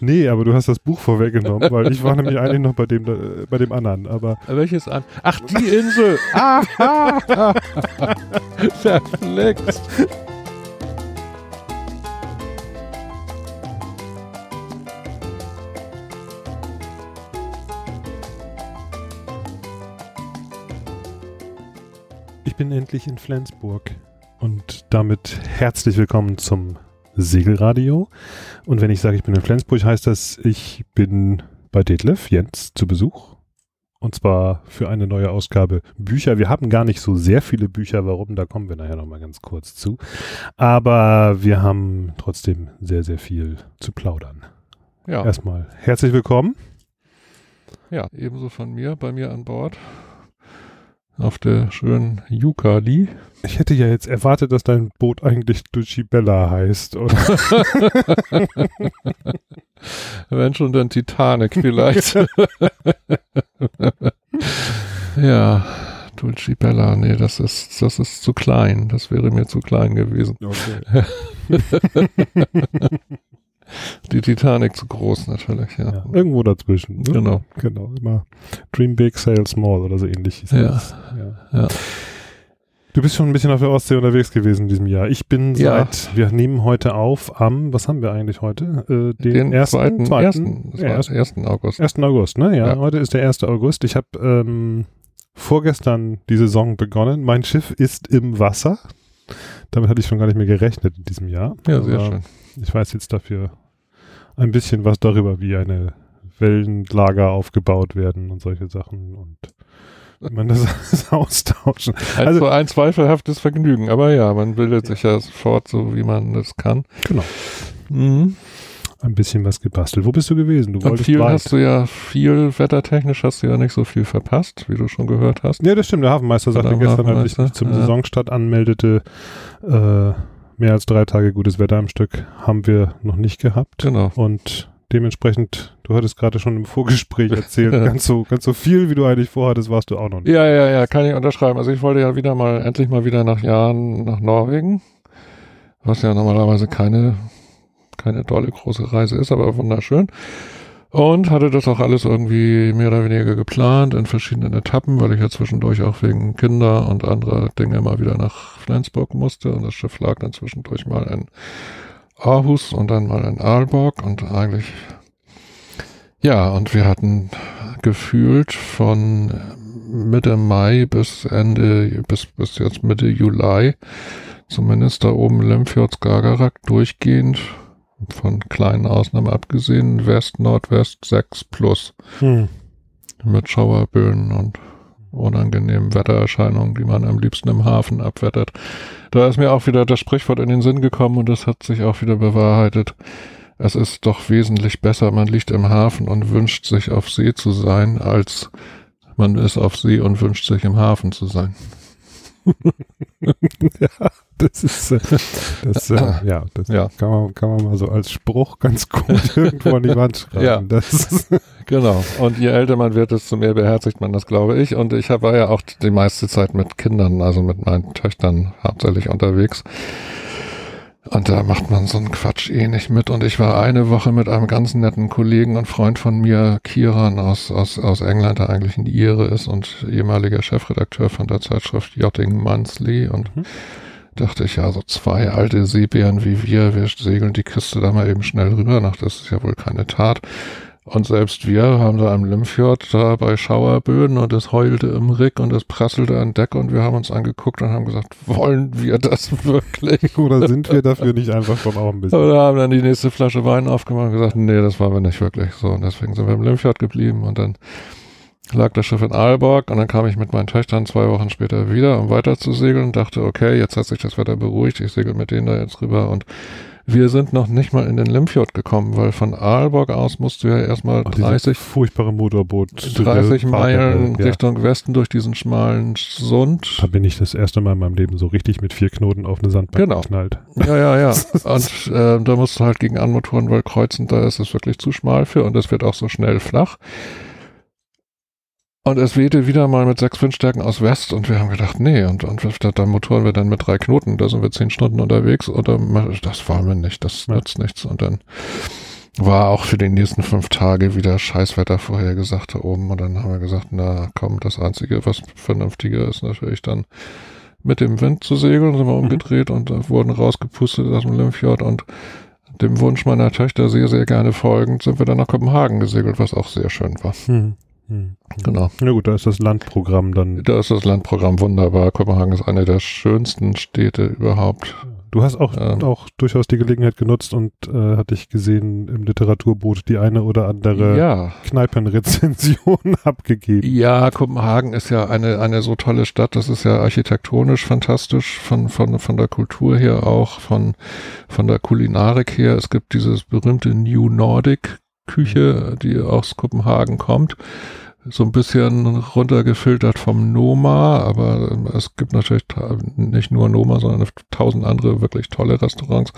Nee, aber du hast das Buch vorweggenommen, weil ich war nämlich eigentlich noch bei dem, äh, bei dem anderen, aber. Welches an? Ach, die Insel! Aha! Verflixt! Ich bin endlich in Flensburg und damit herzlich willkommen zum Segelradio. Und wenn ich sage, ich bin in Flensburg, heißt das, ich bin bei Detlef Jens zu Besuch. Und zwar für eine neue Ausgabe Bücher. Wir haben gar nicht so sehr viele Bücher. Warum? Da kommen wir nachher nochmal ganz kurz zu. Aber wir haben trotzdem sehr, sehr viel zu plaudern. Ja. Erstmal herzlich willkommen. Ja, ebenso von mir, bei mir an Bord auf der schönen Yukali. Ich hätte ja jetzt erwartet, dass dein Boot eigentlich Dulcibella heißt, oder? Wenn schon, dann Titanic vielleicht. ja, Dulcibella, nee, das ist, das ist zu klein. Das wäre mir zu klein gewesen. Okay. Die Titanic zu groß natürlich, ja. ja irgendwo dazwischen. Ne? Genau. Genau, immer Dream Big, Sail Small oder so ähnlich. Ja. ja. Du bist schon ein bisschen auf der Ostsee unterwegs gewesen in diesem Jahr. Ich bin seit, wir nehmen heute auf am, was haben wir eigentlich heute? Äh, den, den ersten, zweiten, zweiten, ersten, ersten, 1. August. 1. August, ne? Ja, ja. heute ist der 1. August. Ich habe ähm, vorgestern die Saison begonnen. Mein Schiff ist im Wasser. Damit hatte ich schon gar nicht mehr gerechnet in diesem Jahr. Ja, sehr schön. Ich weiß jetzt dafür ein bisschen was darüber, wie eine Wellenlager aufgebaut werden und solche Sachen und wie man das, austauschen. Also ein, ein zweifelhaftes Vergnügen, aber ja, man bildet sich ja sofort so, wie man das kann. Genau. Mhm. Ein bisschen was gebastelt. Wo bist du gewesen? Du wolltest viel weit. hast du ja viel wettertechnisch hast du ja nicht so viel verpasst, wie du schon gehört hast. Ja, das stimmt. Der Hafenmeister sagte gestern, als ich mich zum ja. Saisonstart anmeldete, äh, mehr als drei Tage gutes Wetter am Stück haben wir noch nicht gehabt. Genau. Und dementsprechend, du hattest gerade schon im Vorgespräch erzählt, ganz so, ganz so viel, wie du eigentlich vorhattest, warst du auch noch nicht. Ja, ja, ja, kann ich unterschreiben. Also ich wollte ja wieder mal, endlich mal wieder nach Jahren nach Norwegen, was ja normalerweise keine, keine tolle große Reise ist, aber wunderschön. Und hatte das auch alles irgendwie mehr oder weniger geplant in verschiedenen Etappen, weil ich ja zwischendurch auch wegen Kinder und anderer Dinge mal wieder nach Flensburg musste. Und das Schiff lag dann zwischendurch mal in Aarhus und dann mal in Aalborg und eigentlich, ja, und wir hatten gefühlt von Mitte Mai bis Ende, bis, bis jetzt Mitte Juli, zumindest da oben Lemfjord Skagerrak durchgehend von kleinen Ausnahmen abgesehen, West, Nordwest 6 plus. Hm. Mit Schauerböen und unangenehmen Wettererscheinungen, die man am liebsten im Hafen abwettert. Da ist mir auch wieder das Sprichwort in den Sinn gekommen und das hat sich auch wieder bewahrheitet. Es ist doch wesentlich besser, man liegt im Hafen und wünscht sich auf See zu sein, als man ist auf See und wünscht sich im Hafen zu sein. ja, das ist, äh, das, äh, ja, das ja. Kann, man, kann man mal so als Spruch ganz gut irgendwo an die Wand schreiben. Ja, das genau. Und je älter man wird, desto mehr beherzigt man das, glaube ich. Und ich war ja auch die meiste Zeit mit Kindern, also mit meinen Töchtern hauptsächlich unterwegs. Und da macht man so einen Quatsch eh nicht mit. Und ich war eine Woche mit einem ganz netten Kollegen und Freund von mir, Kieran aus, aus, aus England, der eigentlich ein Ire ist und ehemaliger Chefredakteur von der Zeitschrift Yachting Monthly. Und mhm. dachte ich, ja, so zwei alte Seebären wie wir, wir segeln die Küste da mal eben schnell rüber. Nach das ist ja wohl keine Tat. Und selbst wir haben da am Limfjord da bei Schauerböden und es heulte im Rick und es prasselte an Deck und wir haben uns angeguckt und haben gesagt, wollen wir das wirklich? Oder sind wir dafür nicht einfach schon auch ein bisschen? Oder haben dann die nächste Flasche Wein aufgemacht und gesagt, nee, das waren wir nicht wirklich so. Und deswegen sind wir im Limfjord geblieben und dann lag das Schiff in Aalborg und dann kam ich mit meinen Töchtern zwei Wochen später wieder, um weiter zu segeln und dachte, okay, jetzt hat sich das Wetter beruhigt, ich segel mit denen da jetzt rüber und wir sind noch nicht mal in den Limfjord gekommen, weil von Aalborg aus musst du ja erstmal Ach, 30 furchtbare Motorboot 30 Meilen ja. Richtung Westen durch diesen schmalen Sund. Da bin ich das erste Mal in meinem Leben so richtig mit vier Knoten auf eine Sandbank genau. geknallt. Ja, ja, ja. und äh, da musst du halt gegen Anmotoren, weil kreuzen, da ist es wirklich zu schmal für und es wird auch so schnell flach. Und es wehte wieder mal mit sechs Windstärken aus West und wir haben gedacht, nee, und, und da motoren wir dann mit drei Knoten, da sind wir zehn Stunden unterwegs oder das wollen wir nicht, das ja. nützt nichts. Und dann war auch für die nächsten fünf Tage wieder Scheißwetter vorhergesagt da oben. Und dann haben wir gesagt, na komm, das Einzige, was vernünftiger ist natürlich dann mit dem Wind zu segeln. Sind wir mhm. umgedreht und äh, wurden rausgepustet aus dem Limfjord und dem Wunsch meiner Töchter sehr, sehr gerne folgend sind wir dann nach Kopenhagen gesegelt, was auch sehr schön war. Mhm. Mhm. Genau. Na gut, da ist das Landprogramm dann. Da ist das Landprogramm wunderbar. Kopenhagen ist eine der schönsten Städte überhaupt. Du hast auch, ähm, auch durchaus die Gelegenheit genutzt und äh, hatte ich gesehen im Literaturboot die eine oder andere ja. Kneipenrezension abgegeben. Ja, Kopenhagen ist ja eine, eine so tolle Stadt. Das ist ja architektonisch fantastisch, von, von, von der Kultur her auch, von, von der Kulinarik her. Es gibt dieses berühmte New Nordic Küche, die aus Kopenhagen kommt so ein bisschen runtergefiltert vom Noma, aber es gibt natürlich nicht nur Noma, sondern tausend andere wirklich tolle Restaurants.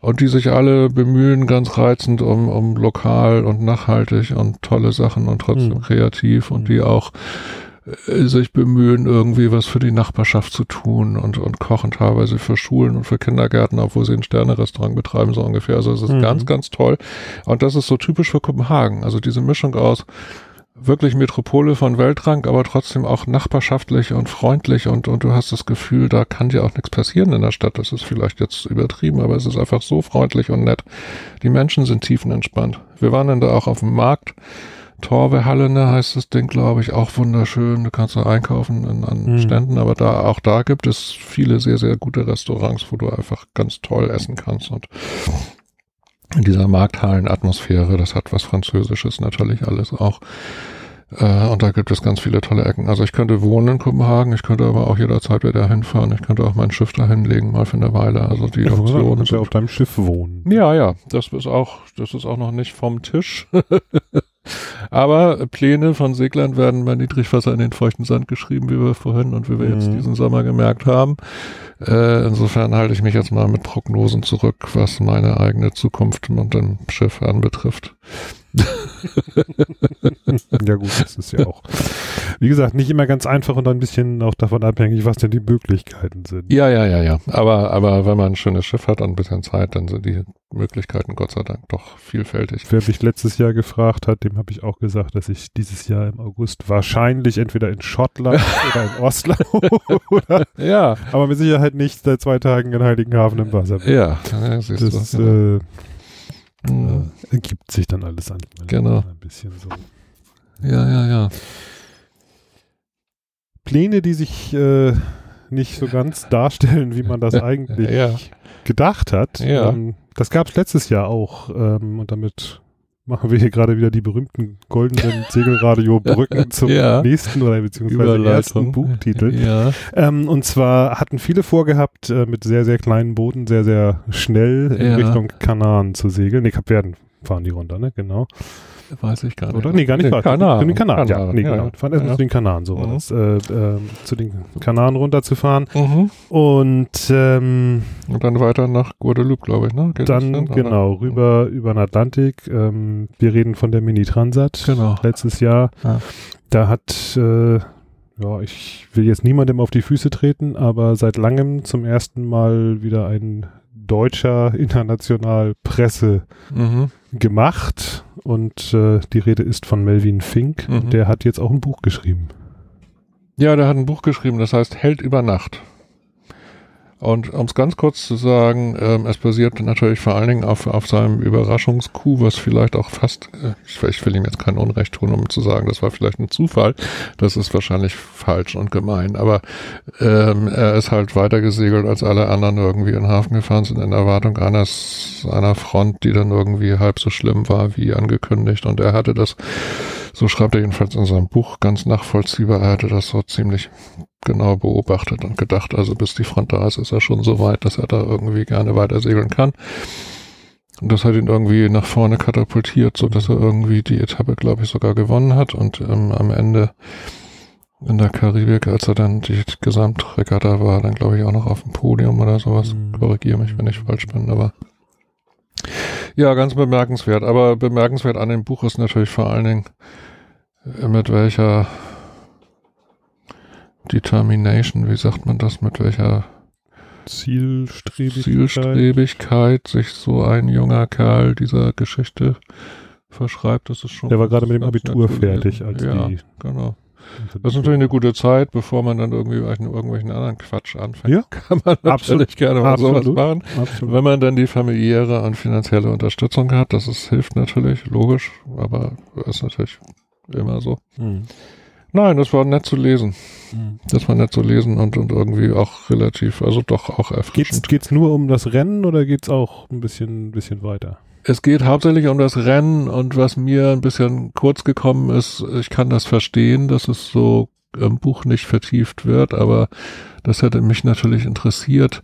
Und die sich alle bemühen, ganz reizend um, um lokal und nachhaltig und tolle Sachen und trotzdem mhm. kreativ und die auch äh, sich bemühen, irgendwie was für die Nachbarschaft zu tun und, und kochen teilweise für Schulen und für Kindergärten, obwohl sie ein Sterne-Restaurant betreiben, so ungefähr. Also es ist mhm. ganz, ganz toll. Und das ist so typisch für Kopenhagen. Also diese Mischung aus wirklich Metropole von Weltrang, aber trotzdem auch nachbarschaftlich und freundlich und, und du hast das Gefühl, da kann dir auch nichts passieren in der Stadt. Das ist vielleicht jetzt übertrieben, aber es ist einfach so freundlich und nett. Die Menschen sind tiefenentspannt. Wir waren dann da auch auf dem Markt. Torwehalle, ne, heißt das Ding, glaube ich, auch wunderschön. Du kannst da einkaufen in, an mhm. Ständen, aber da, auch da gibt es viele sehr, sehr gute Restaurants, wo du einfach ganz toll essen kannst und in dieser Markthallenatmosphäre. Das hat was Französisches natürlich alles auch. Äh, und da gibt es ganz viele tolle Ecken. Also ich könnte wohnen in Kopenhagen, ich könnte aber auch jederzeit wieder hinfahren. Ich könnte auch mein Schiff da hinlegen, mal für eine Weile. Also die ja, Option. Du ja auf deinem Schiff wohnen. Ja, ja. Das ist auch, das ist auch noch nicht vom Tisch. Aber Pläne von Seglern werden bei Niedrigwasser in den feuchten Sand geschrieben, wie wir vorhin und wie wir mhm. jetzt diesen Sommer gemerkt haben. Äh, insofern halte ich mich jetzt mal mit Prognosen zurück, was meine eigene Zukunft und dem Schiff anbetrifft. Ja gut, das ist ja auch, wie gesagt, nicht immer ganz einfach und ein bisschen auch davon abhängig, was denn die Möglichkeiten sind. Ja, ja, ja, ja. Aber, aber wenn man ein schönes Schiff hat und ein bisschen Zeit, dann sind die Möglichkeiten Gott sei Dank doch vielfältig. Wer mich letztes Jahr gefragt hat, dem habe ich auch gesagt, dass ich dieses Jahr im August wahrscheinlich entweder in Schottland oder in Oslo oder, ja. aber mit Sicherheit nicht seit zwei Tagen in Heiligenhafen im Wasser bin. Ja, ja das, das äh, Mhm. Äh, ergibt sich dann alles an. Genau. Ein bisschen so. Ja, ja, ja. Pläne, die sich äh, nicht so ganz darstellen, wie man das eigentlich ja. gedacht hat. Ja. Ähm, das gab es letztes Jahr auch. Ähm, und damit machen wir hier gerade wieder die berühmten goldenen Segelradio-Brücken zum ja. nächsten oder beziehungsweise ersten Buchtitel. Ja. Ähm, und zwar hatten viele vorgehabt, äh, mit sehr, sehr kleinen Booten sehr, sehr schnell in ja. Richtung Kanaren zu segeln. Nee, Kapverden fahren die runter, ne? Genau. Weiß ich gar nicht. Oder? Nee, gar nicht. Nee, Kanaren. Zu den Kanaren, ja. Nee, ja. genau. Fahren erstmal ja. zu den Kanaren, so war mhm. das. Äh, äh, zu den Kanaren runterzufahren. Mhm. Und, ähm, Und dann weiter nach Guadeloupe, glaube ich, ne? Geht dann, dann, genau, rüber über den Atlantik. Ähm, wir reden von der Mini-Transat. Genau. Letztes Jahr. Ja. Da hat, äh, ja, ich will jetzt niemandem auf die Füße treten, aber seit langem zum ersten Mal wieder ein deutscher international Presse mhm. Gemacht und äh, die Rede ist von Melvin Fink mhm. der hat jetzt auch ein Buch geschrieben. Ja, der hat ein Buch geschrieben, das heißt Held über Nacht. Und um es ganz kurz zu sagen, ähm, es basiert natürlich vor allen Dingen auf, auf seinem Überraschungskuh, was vielleicht auch fast, äh, ich will ihm jetzt kein Unrecht tun, um zu sagen, das war vielleicht ein Zufall. Das ist wahrscheinlich falsch und gemein. Aber ähm, er ist halt weiter gesegelt, als alle anderen irgendwie in den Hafen gefahren sind, in Erwartung eines, einer Front, die dann irgendwie halb so schlimm war wie angekündigt. Und er hatte das so schreibt er jedenfalls in seinem Buch ganz nachvollziehbar. Er hatte das so ziemlich genau beobachtet und gedacht, also bis die Front da ist, ist er schon so weit, dass er da irgendwie gerne weiter segeln kann. Und das hat ihn irgendwie nach vorne katapultiert, so dass er irgendwie die Etappe, glaube ich, sogar gewonnen hat und ähm, am Ende in der Karibik, als er dann die Gesamtregatta war, dann glaube ich auch noch auf dem Podium oder sowas. Mhm. Korrigiere mich, wenn ich falsch bin, aber ja, ganz bemerkenswert. Aber bemerkenswert an dem Buch ist natürlich vor allen Dingen, mit welcher Determination, wie sagt man das, mit welcher Zielstrebigkeit. Zielstrebigkeit sich so ein junger Kerl dieser Geschichte verschreibt, das ist schon. Der war gerade mit dem Abitur fertig, als ja, die. Genau. Das ist natürlich eine gute Zeit, bevor man dann irgendwie irgendwelchen anderen Quatsch anfängt. Ja, kann man natürlich absolut, gerne mal absolut, sowas machen. Absolut. Wenn man dann die familiäre und finanzielle Unterstützung hat, das ist, hilft natürlich, logisch, aber ist natürlich immer so. Mhm. Nein, das war nett zu lesen. Mhm. Das war nett zu lesen und, und irgendwie auch relativ, also doch auch erfrischend. geht's nur um das Rennen oder geht's auch ein bisschen, bisschen weiter? Es geht hauptsächlich um das Rennen und was mir ein bisschen kurz gekommen ist, ich kann das verstehen, dass es so im Buch nicht vertieft wird, aber das hätte mich natürlich interessiert.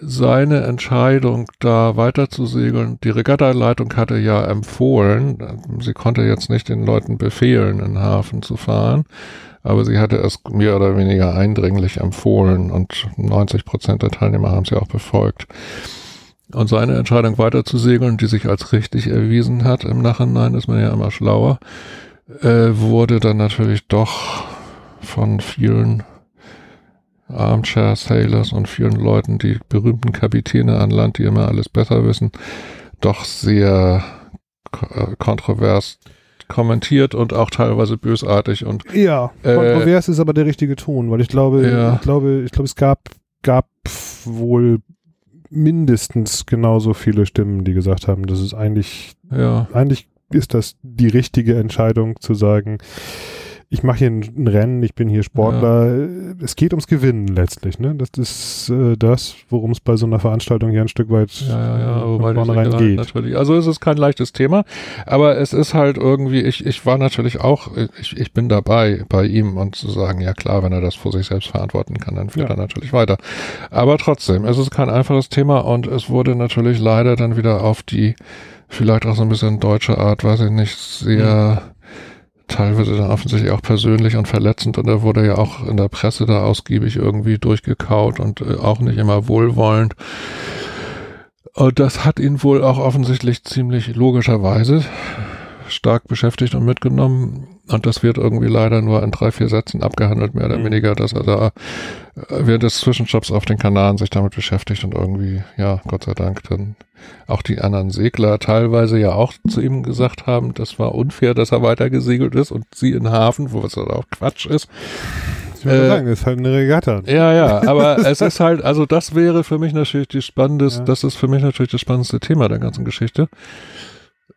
Seine Entscheidung, da weiter zu segeln, die Regattaleitung hatte ja empfohlen, sie konnte jetzt nicht den Leuten befehlen, in den Hafen zu fahren, aber sie hatte es mehr oder weniger eindringlich empfohlen und 90 Prozent der Teilnehmer haben sie auch befolgt. Und seine Entscheidung weiter zu segeln, die sich als richtig erwiesen hat, im Nachhinein ist man ja immer schlauer, äh, wurde dann natürlich doch von vielen Armchair Sailors und vielen Leuten, die berühmten Kapitäne an Land, die immer alles besser wissen, doch sehr äh, kontrovers kommentiert und auch teilweise bösartig und Ja, Äh, kontrovers ist aber der richtige Ton, weil ich glaube, Ja. ich glaube, ich glaube, es gab, gab wohl mindestens genauso viele Stimmen, die gesagt haben, das ist eigentlich, ja, eigentlich ist das die richtige Entscheidung zu sagen, ich mache hier ein, ein Rennen, ich bin hier Sportler. Es geht ums Gewinnen letztlich, ne? Das ist äh, das, worum es bei so einer Veranstaltung hier ein Stück weit ja, ja, ja, wobei vornherein geht. natürlich. Also es ist kein leichtes Thema, aber es ist halt irgendwie, ich, ich war natürlich auch, ich, ich bin dabei bei ihm und zu sagen, ja klar, wenn er das vor sich selbst verantworten kann, dann führt Ja. er natürlich weiter. Aber trotzdem, es ist kein einfaches Thema und es wurde natürlich leider dann wieder auf die vielleicht auch so ein bisschen deutsche Art, weiß ich nicht, sehr teilweise dann offensichtlich auch persönlich und verletzend und er wurde ja auch in der Presse da ausgiebig irgendwie durchgekaut und äh, auch nicht immer wohlwollend. Und das hat ihn wohl auch offensichtlich ziemlich logischerweise stark beschäftigt und mitgenommen. Und das wird irgendwie leider nur in drei, vier Sätzen abgehandelt, mehr oder Mhm. weniger, dass er da äh, während des Zwischenstopps auf den Kanaren sich damit beschäftigt und irgendwie, ja, Gott sei Dank, dann auch die anderen Segler teilweise ja auch zu ihm gesagt haben, das war unfair, dass er weiter gesegelt ist und sie in Hafen, wo es dann auch Quatsch ist. Ich würde Äh, sagen, das ist halt eine Regatta. Ja, ja, aber es ist halt, also das wäre für mich natürlich die spannendeste, Ja. das ist für mich natürlich das spannendste Thema der ganzen Geschichte.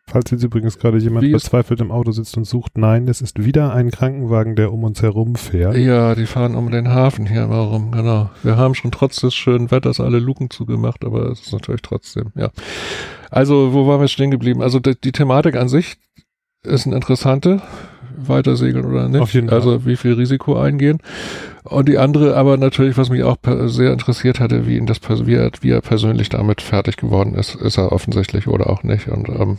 Falls jetzt übrigens gerade jemand Wie verzweifelt im Auto sitzt und sucht, nein, es ist wieder ein Krankenwagen, der um uns herum fährt. Ja, die fahren um den Hafen hier immer rum, genau. Wir haben schon trotz des schönen Wetters alle Luken zugemacht, aber es ist natürlich trotzdem, ja. Also, wo waren wir stehen geblieben? Also, die, die Thematik an sich ist eine interessante, weiter segeln oder nicht. Auf jeden Fall. Also, wie viel Risiko eingehen. Und die andere, aber natürlich, was mich auch sehr interessiert hatte, wie ihn das, wie er, wie er persönlich damit fertig geworden ist, ist er offensichtlich oder auch nicht. Und, ähm,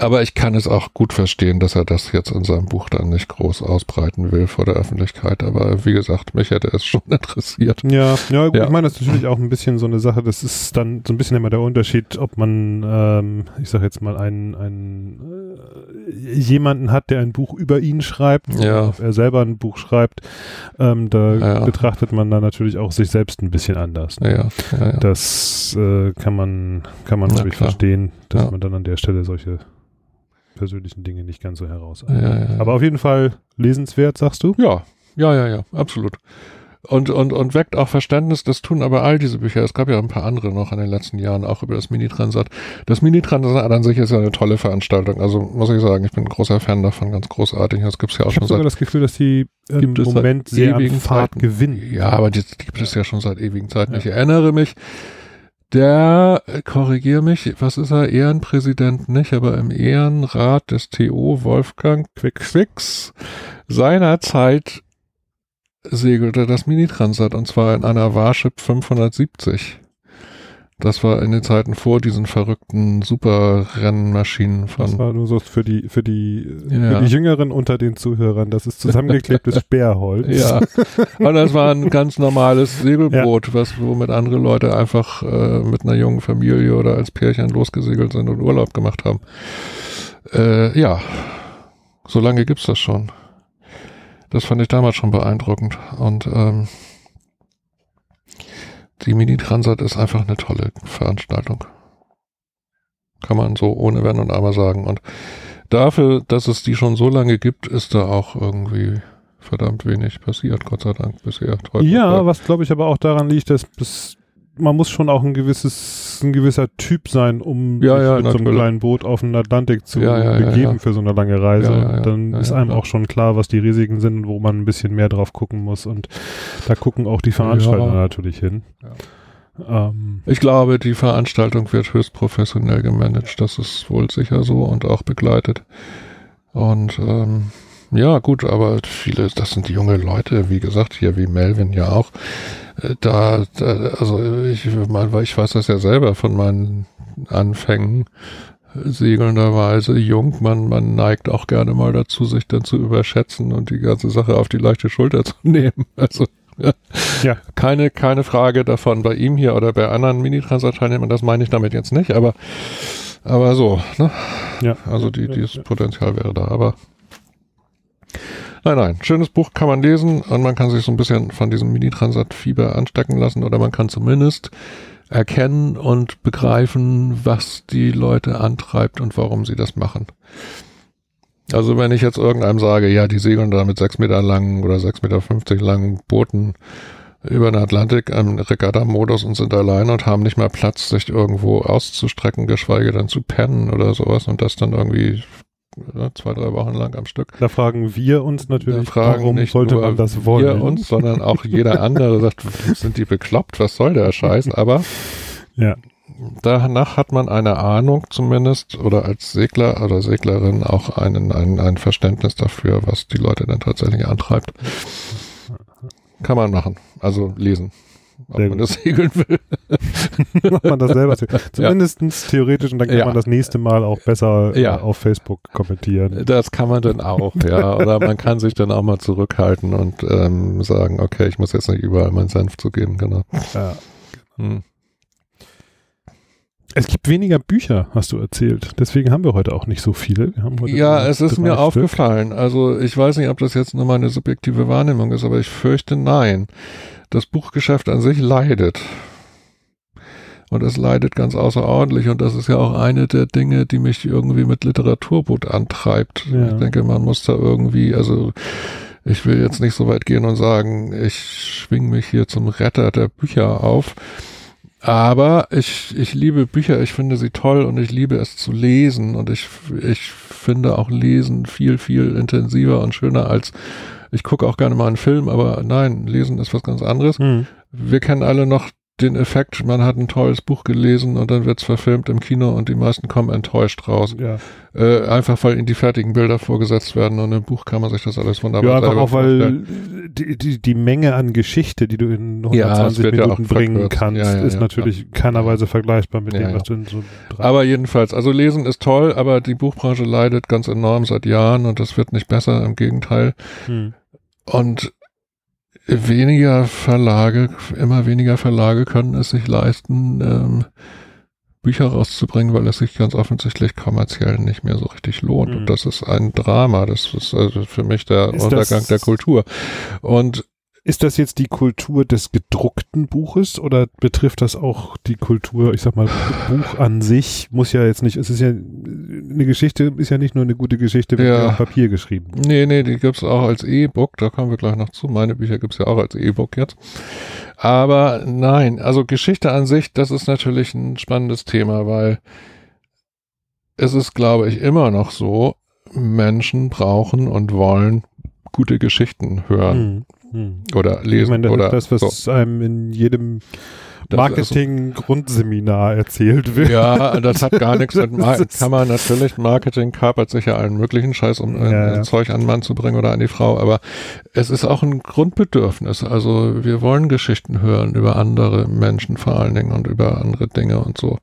aber ich kann es auch gut verstehen, dass er das jetzt in seinem Buch dann nicht groß ausbreiten will vor der Öffentlichkeit. Aber wie gesagt, mich hätte es schon interessiert. Ja, ja, gut, Ja. ich meine, das ist natürlich auch ein bisschen so eine Sache, das ist dann so ein bisschen immer der Unterschied, ob man, ähm, ich sag jetzt mal, einen, einen äh, jemanden hat, der ein Buch über ihn schreibt, Ja. oder ob er selber ein Buch schreibt, ähm, da Ja. betrachtet man dann natürlich auch sich selbst ein bisschen anders. ne? Ja. Das äh, kann man, kann man natürlich klar. verstehen, dass man dann an der Stelle solche persönlichen Dinge nicht ganz so heraus. Ja, ja, ja. Aber auf jeden Fall lesenswert, sagst du? Ja, ja, ja, ja, absolut. Und, und, und weckt auch Verständnis, das tun aber all diese Bücher. Es gab ja ein paar andere noch in den letzten Jahren, auch über das Mini-Transat. Das Mini-Transat an sich ist ja eine tolle Veranstaltung. Also muss ich sagen, ich bin ein großer Fan davon, ganz großartig. Das gibt's ja auch Ich habe schon sogar seit das Gefühl, dass die im Gibt es seit Moment sehr an ewigen Fahrt Zeiten. gewinnen. Ja, aber die, die gibt es ja schon seit ewigen Zeiten. Ich erinnere mich, der, äh, korrigier mich, was ist er, Ehrenpräsident nicht, aber im Ehrenrat des TO Wolfgang Quicks seinerzeit segelte das Mini-Transat und zwar in einer Warship 570. Das war in den Zeiten vor diesen verrückten Superrennmaschinen Das von war nur so für die, für die, Ja. für die Jüngeren unter den Zuhörern. Das ist zusammengeklebtes Sperrholz. Ja, und das war ein ganz normales Segelboot, was womit andere Leute einfach äh, mit einer jungen Familie oder als Pärchen losgesegelt sind und Urlaub gemacht haben. Äh, ja, so lange gibt's das schon. Das fand ich damals schon beeindruckend und ähm, die Mini-Transat ist einfach eine tolle Veranstaltung. Kann man so ohne Wenn und Aber sagen. Und dafür, dass es die schon so lange gibt, ist da auch irgendwie verdammt wenig passiert, Gott sei Dank bisher. Ja, was glaube ich aber auch daran liegt, dass bis, man muss schon auch ein gewisses, ein gewisser Typ sein, um ja, ja, mit natürlich. so einem kleinen Boot auf den Atlantik zu ja, begeben für so eine lange Reise. Dann ist einem auch schon klar, was die Risiken sind, wo man ein bisschen mehr drauf gucken muss. Und da gucken auch die Veranstalter natürlich hin. Ähm, ich glaube, die Veranstaltung wird höchst professionell gemanagt. Das ist wohl sicher so und auch begleitet. Und ähm, ja, gut, aber viele, das sind junge Leute, wie gesagt, hier wie Melvin ja auch. Äh, da, da also ich, ich weiß das ja selber von meinen Anfängen segelnderweise jung. Man, man neigt auch gerne mal dazu, sich dann zu überschätzen und die ganze Sache auf die leichte Schulter zu nehmen. Also ja. Keine, keine Frage davon bei ihm hier oder bei anderen Mini-Transat-Teilnehmern, das meine ich damit jetzt nicht, aber, aber so, ne? Ja. Also die, dieses Potenzial wäre da, aber Nein, nein, schönes Buch kann man lesen und man kann sich so ein bisschen von diesem Mini-Transat-Fieber anstecken lassen oder man kann zumindest erkennen und begreifen, was die Leute antreibt und warum sie das machen. Also wenn ich jetzt irgendeinem sage, ja, die segeln da mit sechs Meter langen oder sechs Meter fünfzig langen Booten über den Atlantik im Regatta-Modus und sind allein und haben nicht mal Platz, sich irgendwo auszustrecken, geschweige denn zu pennen oder sowas und das dann irgendwie zwei, drei Wochen lang am Stück. Da fragen wir uns natürlich, warum nicht sollte man das wollen? Wir uns, sondern auch jeder andere sagt, sind die bekloppt, was soll der Scheiß? Aber ja danach hat man eine Ahnung zumindest oder als Segler oder Seglerin auch einen, ein, ein Verständnis dafür, was die Leute dann tatsächlich antreibt. Kann man machen. Also lesen. Ob Sehr man gut. das segeln will. Ob man das selber Zumindest ja. theoretisch und dann kann ja. man das nächste Mal auch besser ja. äh, auf Facebook kommentieren. Das kann man dann auch, ja. Oder man kann sich dann auch mal zurückhalten und ähm, sagen, okay, ich muss jetzt nicht überall meinen Senf zu geben, genau. Ja. Hm. Es gibt weniger Bücher, hast du erzählt. Deswegen haben wir heute auch nicht so viele. ja, es ist mir Stück. aufgefallen. Also ich weiß nicht, ob das jetzt nur meine subjektive Wahrnehmung ist, aber ich fürchte nein. Das Buchgeschäft an sich leidet. Und es leidet ganz außerordentlich. Und das ist ja auch eine der Dinge, die mich irgendwie mit Literaturboot antreibt. Ja. Ich denke, man muss da irgendwie, also ich will jetzt nicht so weit gehen und sagen, ich schwing mich hier zum Retter der Bücher auf. Aber ich, ich liebe Bücher, ich finde sie toll und ich liebe es zu lesen und ich, ich finde auch Lesen viel, viel intensiver und schöner als ich gucke auch gerne mal einen Film, aber nein, Lesen ist was ganz anderes. Hm. Wir kennen alle noch den Effekt, man hat ein tolles Buch gelesen und dann wird es verfilmt im Kino und die meisten kommen enttäuscht raus. Ja. Äh, einfach weil ihnen die fertigen Bilder vorgesetzt werden und im Buch kann man sich das alles wunderbar Ja, einfach auch, weil die, die, die Menge an Geschichte, die du in 120 ja, Minuten ja bringen kannst, ja, ist natürlich in keiner Weise vergleichbar mit dem, was du in so Aber jedenfalls, also Lesen ist toll, aber die Buchbranche leidet ganz enorm seit Jahren und das wird nicht besser, im Gegenteil. Hm. Und weniger Verlage, immer weniger Verlage können es sich leisten, ähm, Bücher rauszubringen, weil es sich ganz offensichtlich kommerziell nicht mehr so richtig lohnt. Mhm. Und das ist ein Drama. Das ist also für mich der ist Untergang der Kultur. Und ist das jetzt die Kultur des gedruckten Buches oder betrifft das auch die Kultur, ich sag mal, Buch an sich? Muss ja jetzt nicht, es ist ja, eine Geschichte ist ja nicht nur eine gute Geschichte, wenn ja. auf Papier geschrieben. Nee, nee, die gibt's auch als E-Book, da kommen wir gleich noch zu. Meine Bücher gibt's ja auch als E-Book jetzt. Aber nein, also Geschichte an sich, das ist natürlich ein spannendes Thema, weil es ist, glaube ich, immer noch so, Menschen brauchen und wollen gute Geschichten hören. Mhm hm. Oder lesen. Ich meine, das oder ist das, was so. einem in jedem Marketing-Grundseminar erzählt wird. Ja, das hat gar nichts mit Marketing. Kann man natürlich, Marketing kapert sicher allen möglichen Scheiß, um ja, ein, ja. Zeug an den Mann zu bringen oder an die Frau, aber es ist auch ein Grundbedürfnis. Also wir wollen Geschichten hören über andere Menschen vor allen Dingen und über andere Dinge und so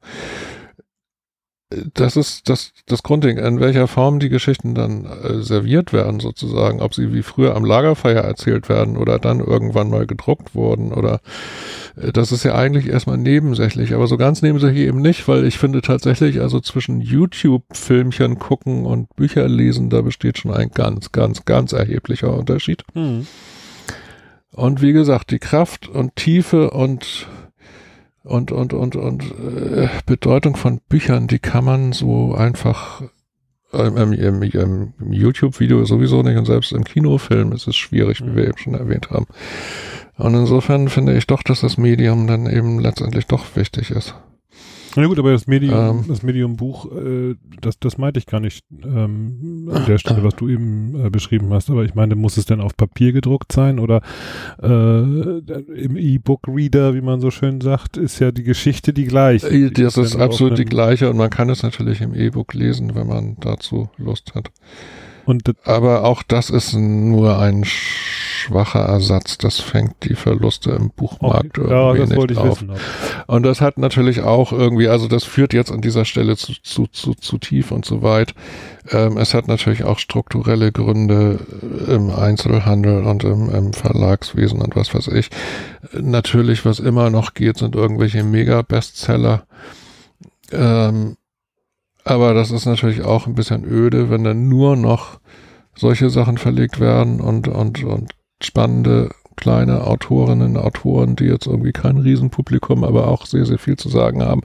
das ist das, das Grundding, in welcher Form die Geschichten dann äh, serviert werden, sozusagen, ob sie wie früher am Lagerfeuer erzählt werden oder dann irgendwann mal gedruckt wurden oder äh, das ist ja eigentlich erstmal nebensächlich, aber so ganz nebensächlich eben nicht, weil ich finde tatsächlich, also zwischen YouTube-Filmchen gucken und Bücher lesen, da besteht schon ein ganz, ganz, ganz erheblicher Unterschied. Mhm. Und wie gesagt, die Kraft und Tiefe und und und und und äh, Bedeutung von Büchern, die kann man so einfach ähm, im, im, im, im YouTube-Video sowieso nicht und selbst im Kinofilm ist es schwierig, wie wir eben schon erwähnt haben. Und insofern finde ich doch, dass das Medium dann eben letztendlich doch wichtig ist. Na gut, aber das Medium, ähm, das Medium Buch, äh, das, das meinte ich gar nicht ähm, an der Stelle, was du eben äh, beschrieben hast. Aber ich meine, muss es denn auf Papier gedruckt sein oder äh, im E-Book-Reader, wie man so schön sagt, ist ja die Geschichte die gleiche. Äh, das ist absolut die gleiche und man kann es natürlich im E-Book lesen, wenn man dazu Lust hat. Und aber auch das ist nur ein schwacher Ersatz. Das fängt die Verluste im Buchmarkt okay. irgendwie ja, das nicht auf. Wissen, und das hat natürlich auch irgendwie, also das führt jetzt an dieser Stelle zu, zu, zu, zu tief und zu weit. Ähm, es hat natürlich auch strukturelle Gründe im Einzelhandel und im, im Verlagswesen und was weiß ich. Natürlich, was immer noch geht, sind irgendwelche Mega-Bestseller. Ähm, aber das ist natürlich auch ein bisschen öde, wenn dann nur noch solche Sachen verlegt werden und, und, und spannende kleine Autorinnen, Autoren, die jetzt irgendwie kein Riesenpublikum, aber auch sehr, sehr viel zu sagen haben,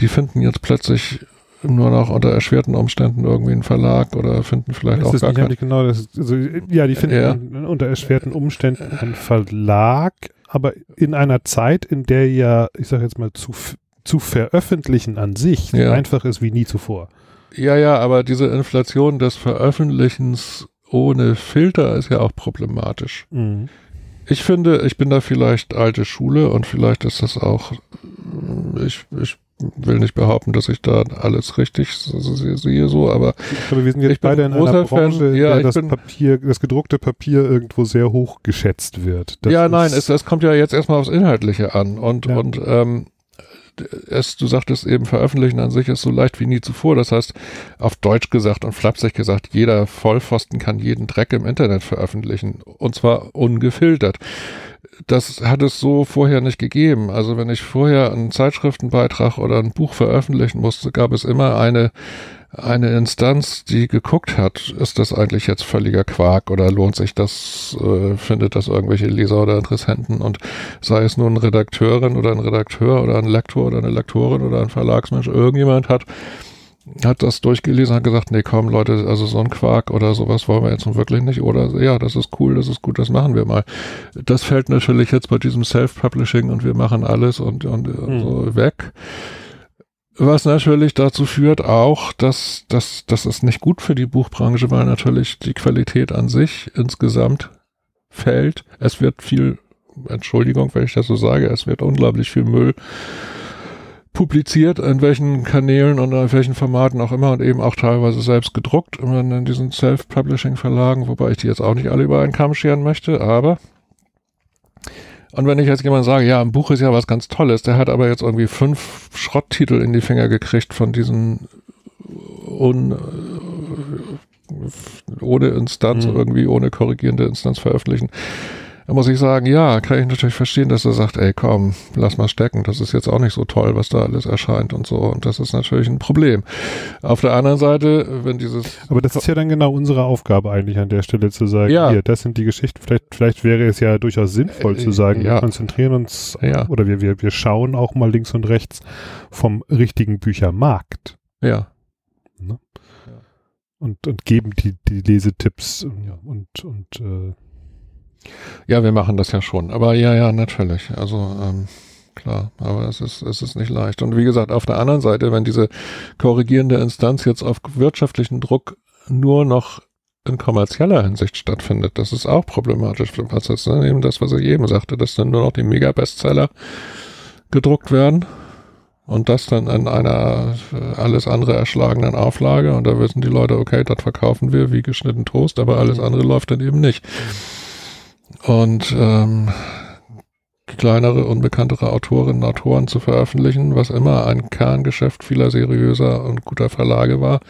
die finden jetzt plötzlich nur noch unter erschwerten Umständen irgendwie einen Verlag oder finden vielleicht das auch ist gar keinen. Genau, das ist, also, ja, die finden ja. unter erschwerten Umständen einen Verlag, aber in einer Zeit, in der ja, ich sage jetzt mal, zu, zu veröffentlichen an sich ja. einfach ist wie nie zuvor. Ja, ja, aber diese Inflation des Veröffentlichens ohne Filter ist ja auch problematisch. Mhm. Ich finde, ich bin da vielleicht alte Schule und vielleicht ist das auch, ich, ich will nicht behaupten, dass ich da alles richtig sehe, so, aber, aber wir sind jetzt beide in einer Branche, Fan, ja, der das Papier, das gedruckte Papier irgendwo sehr hoch geschätzt wird. Das ja, nein, es, es kommt ja jetzt erstmal aufs Inhaltliche an und, ja. und ähm, es, du sagtest eben, veröffentlichen an sich ist so leicht wie nie zuvor. Das heißt, auf Deutsch gesagt und flapsig gesagt, jeder Vollpfosten kann jeden Dreck im Internet veröffentlichen. Und zwar ungefiltert. Das hat es so vorher nicht gegeben. Also wenn ich vorher einen Zeitschriftenbeitrag oder ein Buch veröffentlichen musste, gab es immer eine eine Instanz, die geguckt hat, ist das eigentlich jetzt völliger Quark oder lohnt sich das, äh, findet das irgendwelche Leser oder Interessenten und sei es nun Redakteurin oder ein Redakteur oder ein Lektor oder eine Lektorin oder ein Verlagsmensch, irgendjemand hat hat das durchgelesen, hat gesagt, nee, komm, Leute, also so ein Quark oder sowas wollen wir jetzt nun wirklich nicht. Oder ja, das ist cool, das ist gut, das machen wir mal. Das fällt natürlich jetzt bei diesem Self-Publishing und wir machen alles und, und, und so hm. weg. Was natürlich dazu führt auch, dass, dass, dass es nicht gut für die Buchbranche, weil natürlich die Qualität an sich insgesamt fällt. Es wird viel, Entschuldigung, wenn ich das so sage, es wird unglaublich viel Müll publiziert, in welchen Kanälen und in welchen Formaten auch immer und eben auch teilweise selbst gedruckt in diesen Self-Publishing-Verlagen, wobei ich die jetzt auch nicht alle über einen Kamm scheren möchte, aber und wenn ich jetzt jemand sage, ja, ein Buch ist ja was ganz Tolles, der hat aber jetzt irgendwie fünf Schrotttitel in die Finger gekriegt von diesen un, ohne Instanz, mhm. irgendwie ohne korrigierende Instanz veröffentlichen, da muss ich sagen, ja, kann ich natürlich verstehen, dass er sagt, ey, komm, lass mal stecken. Das ist jetzt auch nicht so toll, was da alles erscheint und so. Und das ist natürlich ein Problem. Auf der anderen Seite, wenn dieses. Aber das ist ja dann genau unsere Aufgabe eigentlich an der Stelle zu sagen, ja. hier, das sind die Geschichten. Vielleicht, vielleicht wäre es ja durchaus sinnvoll zu sagen, ja. wir konzentrieren uns ja. oder wir, wir, wir schauen auch mal links und rechts vom richtigen Büchermarkt. Ja. Ne? Und, und geben die, die Lesetipps und, und äh, ja, wir machen das ja schon. Aber ja, ja, natürlich. Also ähm, klar, aber es ist, es ist nicht leicht. Und wie gesagt, auf der anderen Seite, wenn diese korrigierende Instanz jetzt auf wirtschaftlichen Druck nur noch in kommerzieller Hinsicht stattfindet, das ist auch problematisch. Was ist ne? eben das, was ich eben sagte, dass dann nur noch die Mega-Bestseller gedruckt werden und das dann in einer äh, alles andere erschlagenen Auflage und da wissen die Leute, okay, das verkaufen wir wie geschnitten Toast, aber alles mhm. andere läuft dann eben nicht. Und ähm, kleinere, unbekanntere Autorinnen und Autoren zu veröffentlichen, was immer ein Kerngeschäft vieler seriöser und guter Verlage war,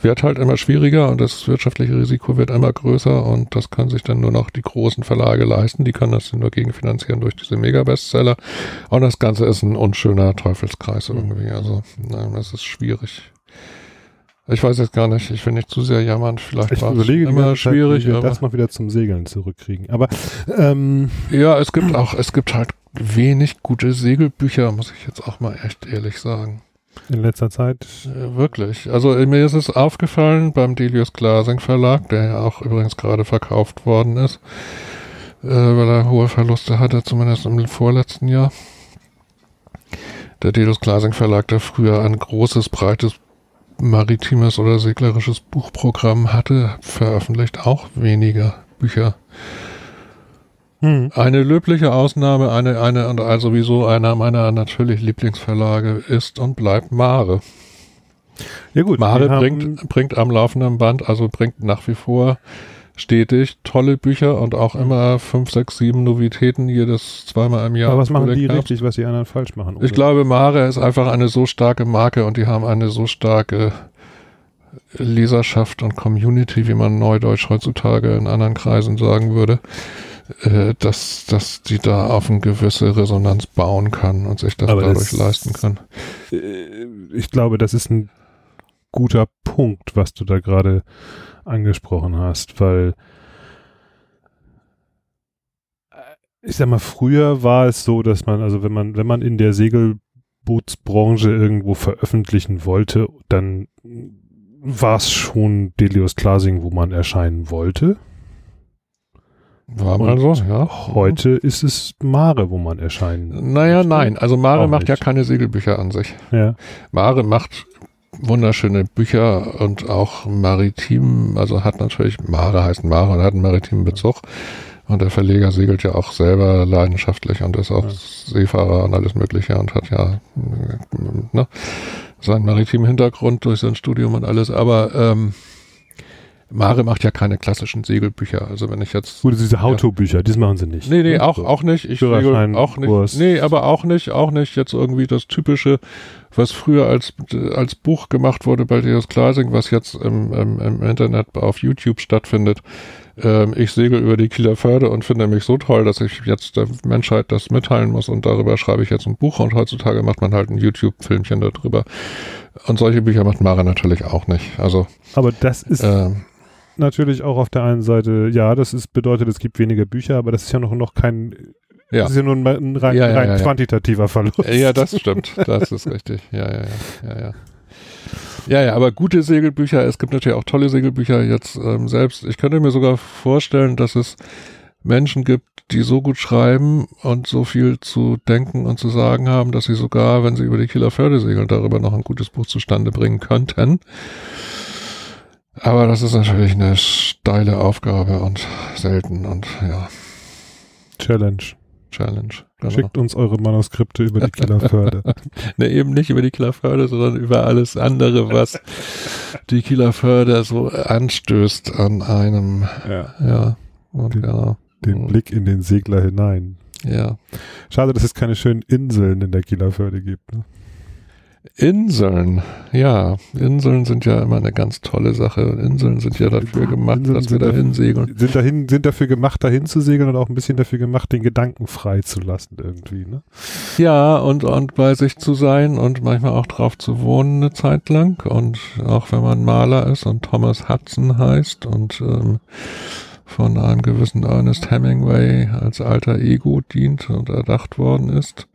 wird halt immer schwieriger und das wirtschaftliche Risiko wird immer größer und das können sich dann nur noch die großen Verlage leisten. Die können das nur gegenfinanzieren durch diese Mega-Bestseller. Und das Ganze ist ein unschöner Teufelskreis irgendwie. Also, nein, das ist schwierig. Ich weiß jetzt gar nicht, ich will nicht zu sehr jammern, vielleicht Ich war es immer ganze Zeit, schwierig, wie wir das noch wieder zum Segeln zurückkriegen. Aber ähm, ja, es gibt auch, es gibt halt wenig gute Segelbücher, muss ich jetzt auch mal echt ehrlich sagen. in letzter Zeit, Äh, wirklich. Also äh, mir ist es aufgefallen beim Delius Glasing Verlag, der ja auch übrigens gerade verkauft worden ist, äh, weil er hohe Verluste hatte, zumindest im vorletzten Jahr. Der Delius Glasing Verlag, der früher ein großes, breites maritimes oder seglerisches Buchprogramm hatte, veröffentlicht auch weniger Bücher. hm, Eine löbliche Ausnahme, eine, eine, und also sowieso einer meiner natürlich Lieblingsverlage ist und bleibt Mare. ja gut, Mare bringt, bringt am laufenden Band, also bringt nach wie vor stetig tolle Bücher und auch immer fünf, sechs, sieben Novitäten jedes zweimal im Jahr. aber was machen die richtig, was die anderen falsch machen? Ich glaube, Mare ist einfach eine so starke Marke und die haben eine so starke Leserschaft und Community, wie man neudeutsch heutzutage in anderen Kreisen sagen würde, äh, dass, dass die da auf eine gewisse Resonanz bauen kann und sich das Aber dadurch das- leisten kann. Äh, ich glaube, das ist ein guter Punkt, was du da gerade angesprochen hast, weil äh, ich sag mal, früher war es so, dass man, also wenn man, wenn man in der Segelbootsbranche irgendwo veröffentlichen wollte, dann war es schon Delius Clasing, wo man erscheinen wollte. War mal so, ja. Heute ist es Mare, wo man erscheinen. Naja, möchte. nein. Also Mare Auch macht ja nicht. keine Segelbücher an sich. Ja. Mare macht wunderschöne Bücher und auch maritim, also hat natürlich, Mare heißt Mare und hat einen maritimen Bezug. Und der Verleger segelt ja auch selber leidenschaftlich und ist auch Ja. Seefahrer und alles Mögliche und hat ja ne, seinen maritimen Hintergrund durch sein Studium und alles. Aber ähm, Mare macht ja keine klassischen Segelbücher. Also wenn ich jetzt Gut, diese How-To-Bücher, das machen sie nicht. Nee, nee, auch, auch nicht. Ich segel auch nicht. Nee, aber auch nicht, auch nicht jetzt irgendwie das typische, was früher als, als Buch gemacht wurde bei Deus Glasing, was jetzt im, im, im Internet auf YouTube stattfindet. Ähm, ich segel über die Kieler Förde und finde mich so toll, dass ich jetzt der Menschheit das mitteilen muss und darüber schreibe ich jetzt ein Buch und heutzutage macht man halt ein YouTube-Filmchen darüber. Und solche Bücher macht Mara natürlich auch nicht. Also, Aber das ist ähm, natürlich auch auf der einen Seite, ja, das ist, bedeutet, es gibt weniger Bücher, aber das ist ja noch, noch kein, ja. das ist ja nur ein, ein rein, Ja, ja, rein quantitativer Verlust. Ja, das stimmt. Das ist richtig. Ja, ja, ja, ja, ja. Ja, ja, aber gute Segelbücher, es gibt natürlich auch tolle Segelbücher jetzt ähm, selbst. Ich könnte mir sogar vorstellen, dass es Menschen gibt, die so gut schreiben und so viel zu denken und zu sagen haben, dass sie sogar, wenn sie über die Kieler Förde segeln, darüber noch ein gutes Buch zustande bringen könnten. Aber das ist natürlich eine steile Aufgabe und selten und ja, Challenge. Challenge. Genau. Schickt uns eure Manuskripte über die Kieler Förde. Ne, eben nicht über die Kieler Förde, sondern über alles andere, was die Kieler Förde so anstößt an einem. ja. Ja, und Den- genau. Den Mhm. Blick in den Segler hinein. Ja. Schade, dass es keine schönen Inseln in der Kieler Förde gibt. Ne? Inseln, ja. Inseln sind ja immer eine ganz tolle Sache. Inseln sind ja dafür gemacht, Inseln dass wir dahin segeln. Sind, dahin, sind dafür gemacht, dahin zu segeln und auch ein bisschen dafür gemacht, den Gedanken frei zu lassen irgendwie. Ne? Ja, und, und bei sich zu sein und manchmal auch drauf zu wohnen eine Zeit lang. Und auch wenn man Maler ist und Thomas Hudson heißt und ähm, von einem gewissen Ernest Hemingway als alter Ego dient und erdacht worden ist.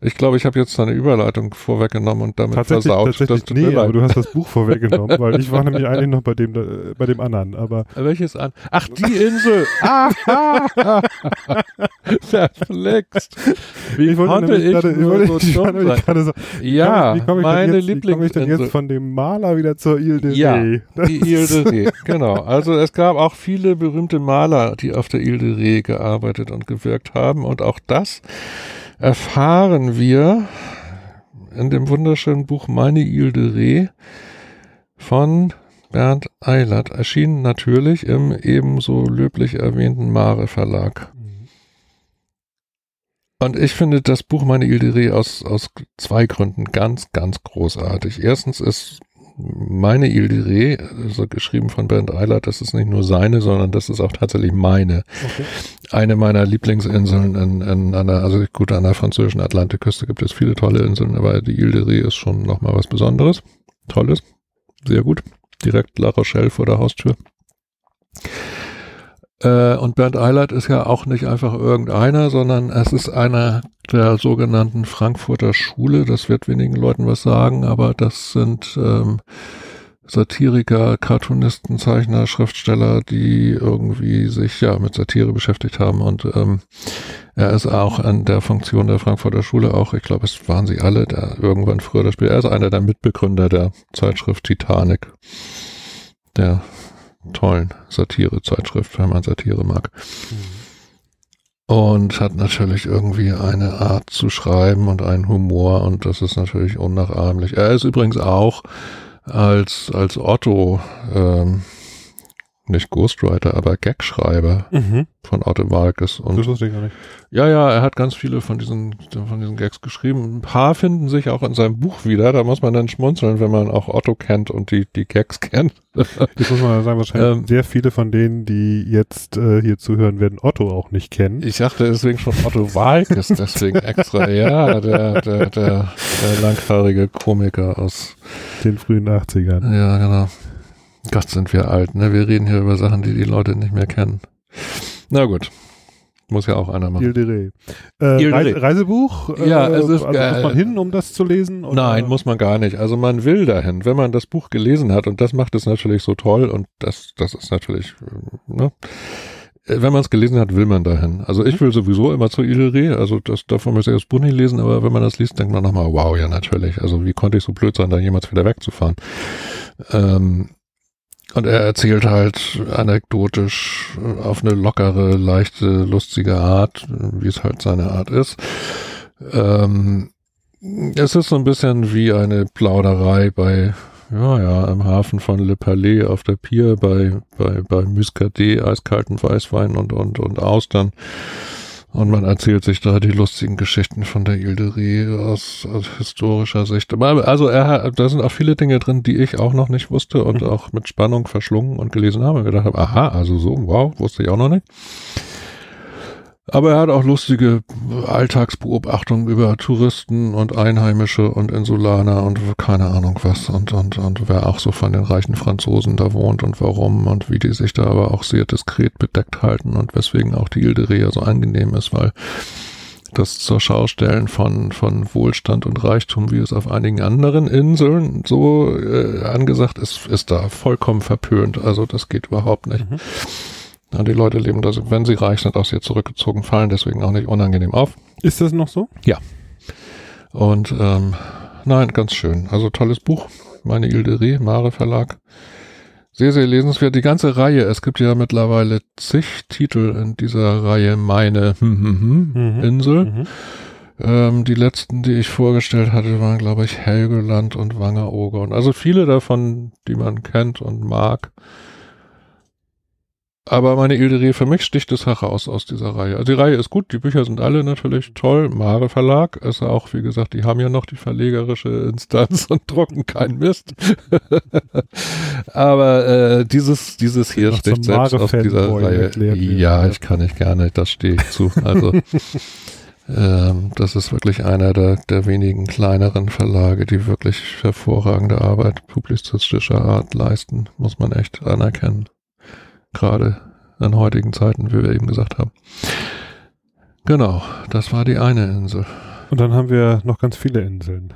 Ich glaube, ich habe jetzt seine Überleitung vorweggenommen und damit Tatsächlich, versaut. tatsächlich Das nee, aber du hast das Buch vorweggenommen, weil ich war nämlich eigentlich noch bei dem, äh, bei dem anderen. Aber Welches an? Ach, die Insel! Ah, Verflixt! Wie ich wollte konnte ich gerade, ich nur wollte, so ich dumm sein? gerade so, Ja, wie komme ich, meine jetzt, wie komme ich denn jetzt von dem Maler wieder zur Ile de Ja, Ré? die Ile de Ré, genau. Also es gab auch viele berühmte Maler, die auf der Ile de Ré gearbeitet und gewirkt haben. Und auch das erfahren wir in dem wunderschönen Buch Meine Ile de Ré von Bernd Eilert. Erschienen natürlich im ebenso löblich erwähnten Mare Verlag. Und ich finde das Buch Meine Ile Ré aus, aus zwei Gründen ganz, ganz großartig. Erstens ist meine Ile de Ré, also geschrieben von Bernd Eilert, das ist nicht nur seine, sondern das ist auch tatsächlich meine. Okay. Eine meiner Lieblingsinseln in, in einer, also gut, an der französischen Atlantikküste gibt es viele tolle Inseln, aber die Ile de Ré ist schon nochmal was Besonderes. Tolles. Sehr gut. Direkt La Rochelle vor der Haustür. Äh, und Bernd Eilert ist ja auch nicht einfach irgendeiner, sondern es ist einer der sogenannten Frankfurter Schule. Das wird wenigen Leuten was sagen, aber das sind ähm, Satiriker, Cartoonisten, Zeichner, Schriftsteller, die irgendwie sich ja mit Satire beschäftigt haben. Und ähm, er ist auch an der Funktion der Frankfurter Schule auch, ich glaube, es waren sie alle, der irgendwann früher oder später, er ist einer der Mitbegründer der Zeitschrift Titanic. Der tollen Satire-Zeitschrift, wenn man Satire mag. Mhm. Und hat natürlich irgendwie eine Art zu schreiben und einen Humor und das ist natürlich unnachahmlich. Er ist übrigens auch als, als Otto ähm, nicht Ghostwriter, aber Gagschreiber mhm. von Otto Walkes. Und, das wusste ich gar nicht. Ja, ja, er hat ganz viele von diesen, von diesen Gags geschrieben. Ein paar finden sich auch in seinem Buch wieder. Da muss man dann schmunzeln, wenn man auch Otto kennt und die, die Gags kennt. Ich muss mal sagen, wahrscheinlich ähm, sehr viele von denen, die jetzt äh, hier zuhören, werden Otto auch nicht kennen. Ich dachte deswegen schon Otto Walkes, deswegen extra. Ja, der, der, der, der langhaarige Komiker aus den frühen 80ern. Ja, genau. Gott, sind wir alt, ne? Wir reden hier über Sachen, die die Leute nicht mehr kennen. Na gut. Muss ja auch einer machen. Il de äh, Il Reise, Reisebuch? Ja, es ist also muss man hin, um das zu lesen? Oder? Nein, muss man gar nicht. Also man will dahin, wenn man das Buch gelesen hat und das macht es natürlich so toll und das, das ist natürlich, ne? Wenn man es gelesen hat, will man dahin. Also ich will sowieso immer zu Ilre, also das, davon muss ich das Buch nicht lesen, aber wenn man das liest, denkt man nochmal, wow, ja natürlich. Also wie konnte ich so blöd sein, da jemals wieder wegzufahren? Ähm, und er erzählt halt anekdotisch äh, auf eine lockere, leichte, lustige Art, wie es halt seine Art ist. Ähm, es ist so ein bisschen wie eine Plauderei bei, ja, ja, im Hafen von Le Palais auf der Pier bei, bei, bei Muscadet, eiskalten Weißwein und, und, und Austern. Und man erzählt sich da die lustigen Geschichten von der Ilderie aus, aus historischer Sicht. Also er da sind auch viele Dinge drin, die ich auch noch nicht wusste und mhm. auch mit Spannung verschlungen und gelesen habe und gedacht habe, aha, also so, wow, wusste ich auch noch nicht. Aber er hat auch lustige Alltagsbeobachtungen über Touristen und Einheimische und Insulaner und keine Ahnung was und, und, und wer auch so von den reichen Franzosen da wohnt und warum und wie die sich da aber auch sehr diskret bedeckt halten und weswegen auch die Ile de so angenehm ist, weil das zur Schaustellen von, von Wohlstand und Reichtum, wie es auf einigen anderen Inseln so äh, angesagt ist, ist da vollkommen verpönt. Also das geht überhaupt nicht. Mhm. Ja, die Leute leben da, wenn sie reich sind, auch sehr zurückgezogen, fallen deswegen auch nicht unangenehm auf. Ist das noch so? Ja. Und ähm, nein, ganz schön. Also tolles Buch. Meine Ilderie, Mare Verlag. Sehr, sehr lesenswert. Die ganze Reihe. Es gibt ja mittlerweile zig Titel in dieser Reihe Meine hm, hm, hm, mhm. Insel. Mhm. Ähm, die letzten, die ich vorgestellt hatte, waren, glaube ich, Helgoland und Wangeroge. also viele davon, die man kennt und mag. Aber meine Ilderie, für mich sticht es heraus aus dieser Reihe. Also die Reihe ist gut, die Bücher sind alle natürlich toll. Mare Verlag ist auch, wie gesagt, die haben ja noch die verlegerische Instanz und drucken keinen Mist. Aber äh, dieses, dieses hier sticht selbst aus dieser Reihe. Ja, ich kann nicht gerne, das stehe ich zu. Also ähm, das ist wirklich einer der, der wenigen kleineren Verlage, die wirklich hervorragende Arbeit publizistischer Art leisten, muss man echt anerkennen gerade in heutigen Zeiten, wie wir eben gesagt haben. Genau, das war die eine Insel. Und dann haben wir noch ganz viele Inseln.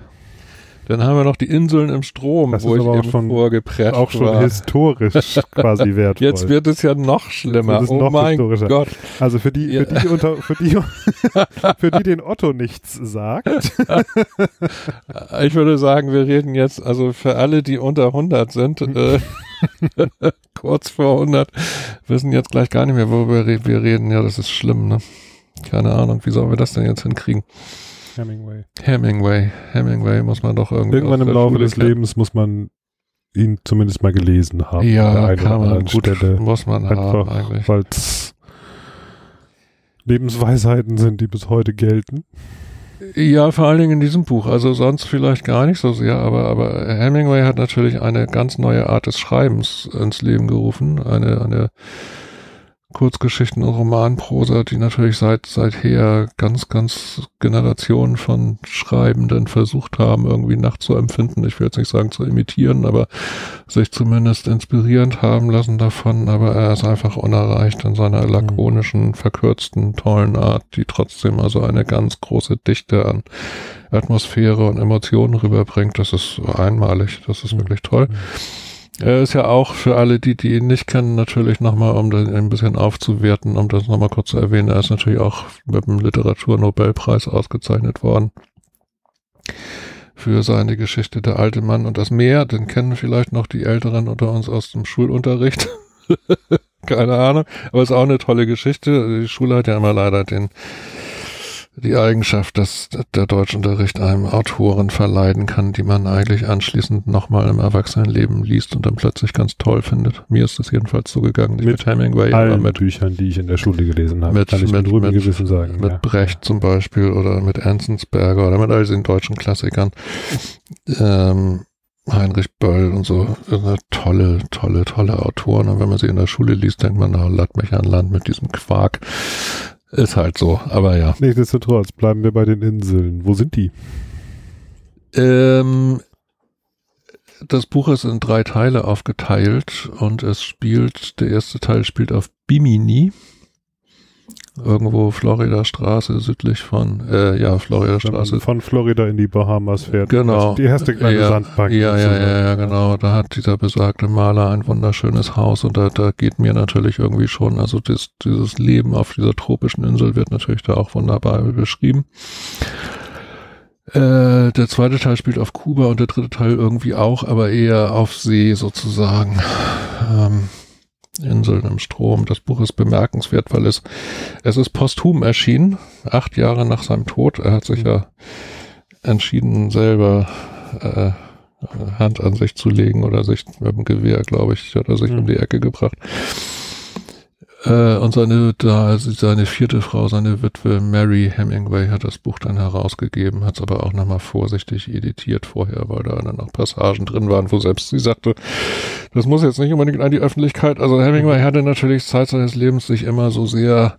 Dann haben wir noch die Inseln im Strom, das wo ich eben schon, vorgeprescht Auch schon war. historisch quasi wertvoll. Jetzt wird es ja noch schlimmer. oh noch mein Gott. Also für die, für die, unter, für die, für die den Otto nichts sagt. ich würde sagen, wir reden jetzt, also für alle, die unter 100 sind, äh, kurz vor 100, wissen jetzt gleich gar nicht mehr, worüber wir reden. Ja, das ist schlimm, ne? Keine Ahnung, wie sollen wir das denn jetzt hinkriegen? Hemingway. Hemingway. Hemingway muss man doch irgendwie. Irgendwann im Laufe des Lebens muss man ihn zumindest mal gelesen haben. Ja, kann man gut, Stelle. muss man Einfach, haben eigentlich. Weil es Lebensweisheiten sind, die bis heute gelten. Ja, vor allen Dingen in diesem Buch. Also sonst vielleicht gar nicht so sehr, aber, aber Hemingway hat natürlich eine ganz neue Art des Schreibens ins Leben gerufen. Eine, eine Kurzgeschichten und Romanprosa, die natürlich seit seither ganz, ganz Generationen von Schreibenden versucht haben, irgendwie nachzuempfinden. Ich will jetzt nicht sagen zu imitieren, aber sich zumindest inspirierend haben lassen davon. Aber er ist einfach unerreicht in seiner lakonischen, verkürzten, tollen Art, die trotzdem also eine ganz große Dichte an Atmosphäre und Emotionen rüberbringt. Das ist einmalig. Das ist wirklich toll. Mhm. Er ist ja auch für alle, die, die ihn nicht kennen, natürlich nochmal, um das ein bisschen aufzuwerten, um das nochmal kurz zu erwähnen, er ist natürlich auch mit dem Literaturnobelpreis ausgezeichnet worden für seine Geschichte Der alte Mann und das Meer. Den kennen vielleicht noch die Älteren unter uns aus dem Schulunterricht. Keine Ahnung. Aber es ist auch eine tolle Geschichte. Die Schule hat ja immer leider den die Eigenschaft, dass der Deutschunterricht einem Autoren verleiden kann, die man eigentlich anschließend nochmal im Erwachsenenleben liest und dann plötzlich ganz toll findet. Mir ist das jedenfalls so gegangen, nicht mit, mit Hemingway, allen mit Büchern, die ich in der Schule gelesen habe. Mit, kann ich mit, mit, mit Gewissen sagen. Mit ja. Brecht zum Beispiel oder mit Enzensberger oder mit all diesen deutschen Klassikern. Ähm, Heinrich Böll und so, tolle, tolle, tolle Autoren. Und wenn man sie in der Schule liest, denkt man, na, latt mich an Land mit diesem Quark. Ist halt so, aber ja. Nichtsdestotrotz bleiben wir bei den Inseln. Wo sind die? Ähm, das Buch ist in drei Teile aufgeteilt und es spielt, der erste Teil spielt auf Bimini irgendwo Florida Straße südlich von, äh, ja, Florida Straße. Von Florida in die Bahamas fährt. Genau. Also die erste kleine ja, Sandbank. Ja, ja, ja, ja, genau. Da hat dieser besagte Maler ein wunderschönes Haus und da, da geht mir natürlich irgendwie schon, also das, dieses Leben auf dieser tropischen Insel wird natürlich da auch wunderbar beschrieben. Äh, der zweite Teil spielt auf Kuba und der dritte Teil irgendwie auch, aber eher auf See sozusagen. Ähm, Inseln im Strom. Das Buch ist bemerkenswert, weil es, es ist posthum erschienen, acht Jahre nach seinem Tod. Er hat sich ja entschieden, selber äh, Hand an sich zu legen oder sich mit dem Gewehr, glaube ich, hat er sich mhm. um die Ecke gebracht. Äh, und seine, da, seine vierte Frau, seine Witwe Mary Hemingway hat das Buch dann herausgegeben, hat es aber auch nochmal vorsichtig editiert vorher, weil da dann noch Passagen drin waren, wo selbst sie sagte, das muss jetzt nicht unbedingt an die Öffentlichkeit. Also Hemingway mhm. hatte natürlich Zeit seines Lebens sich immer so sehr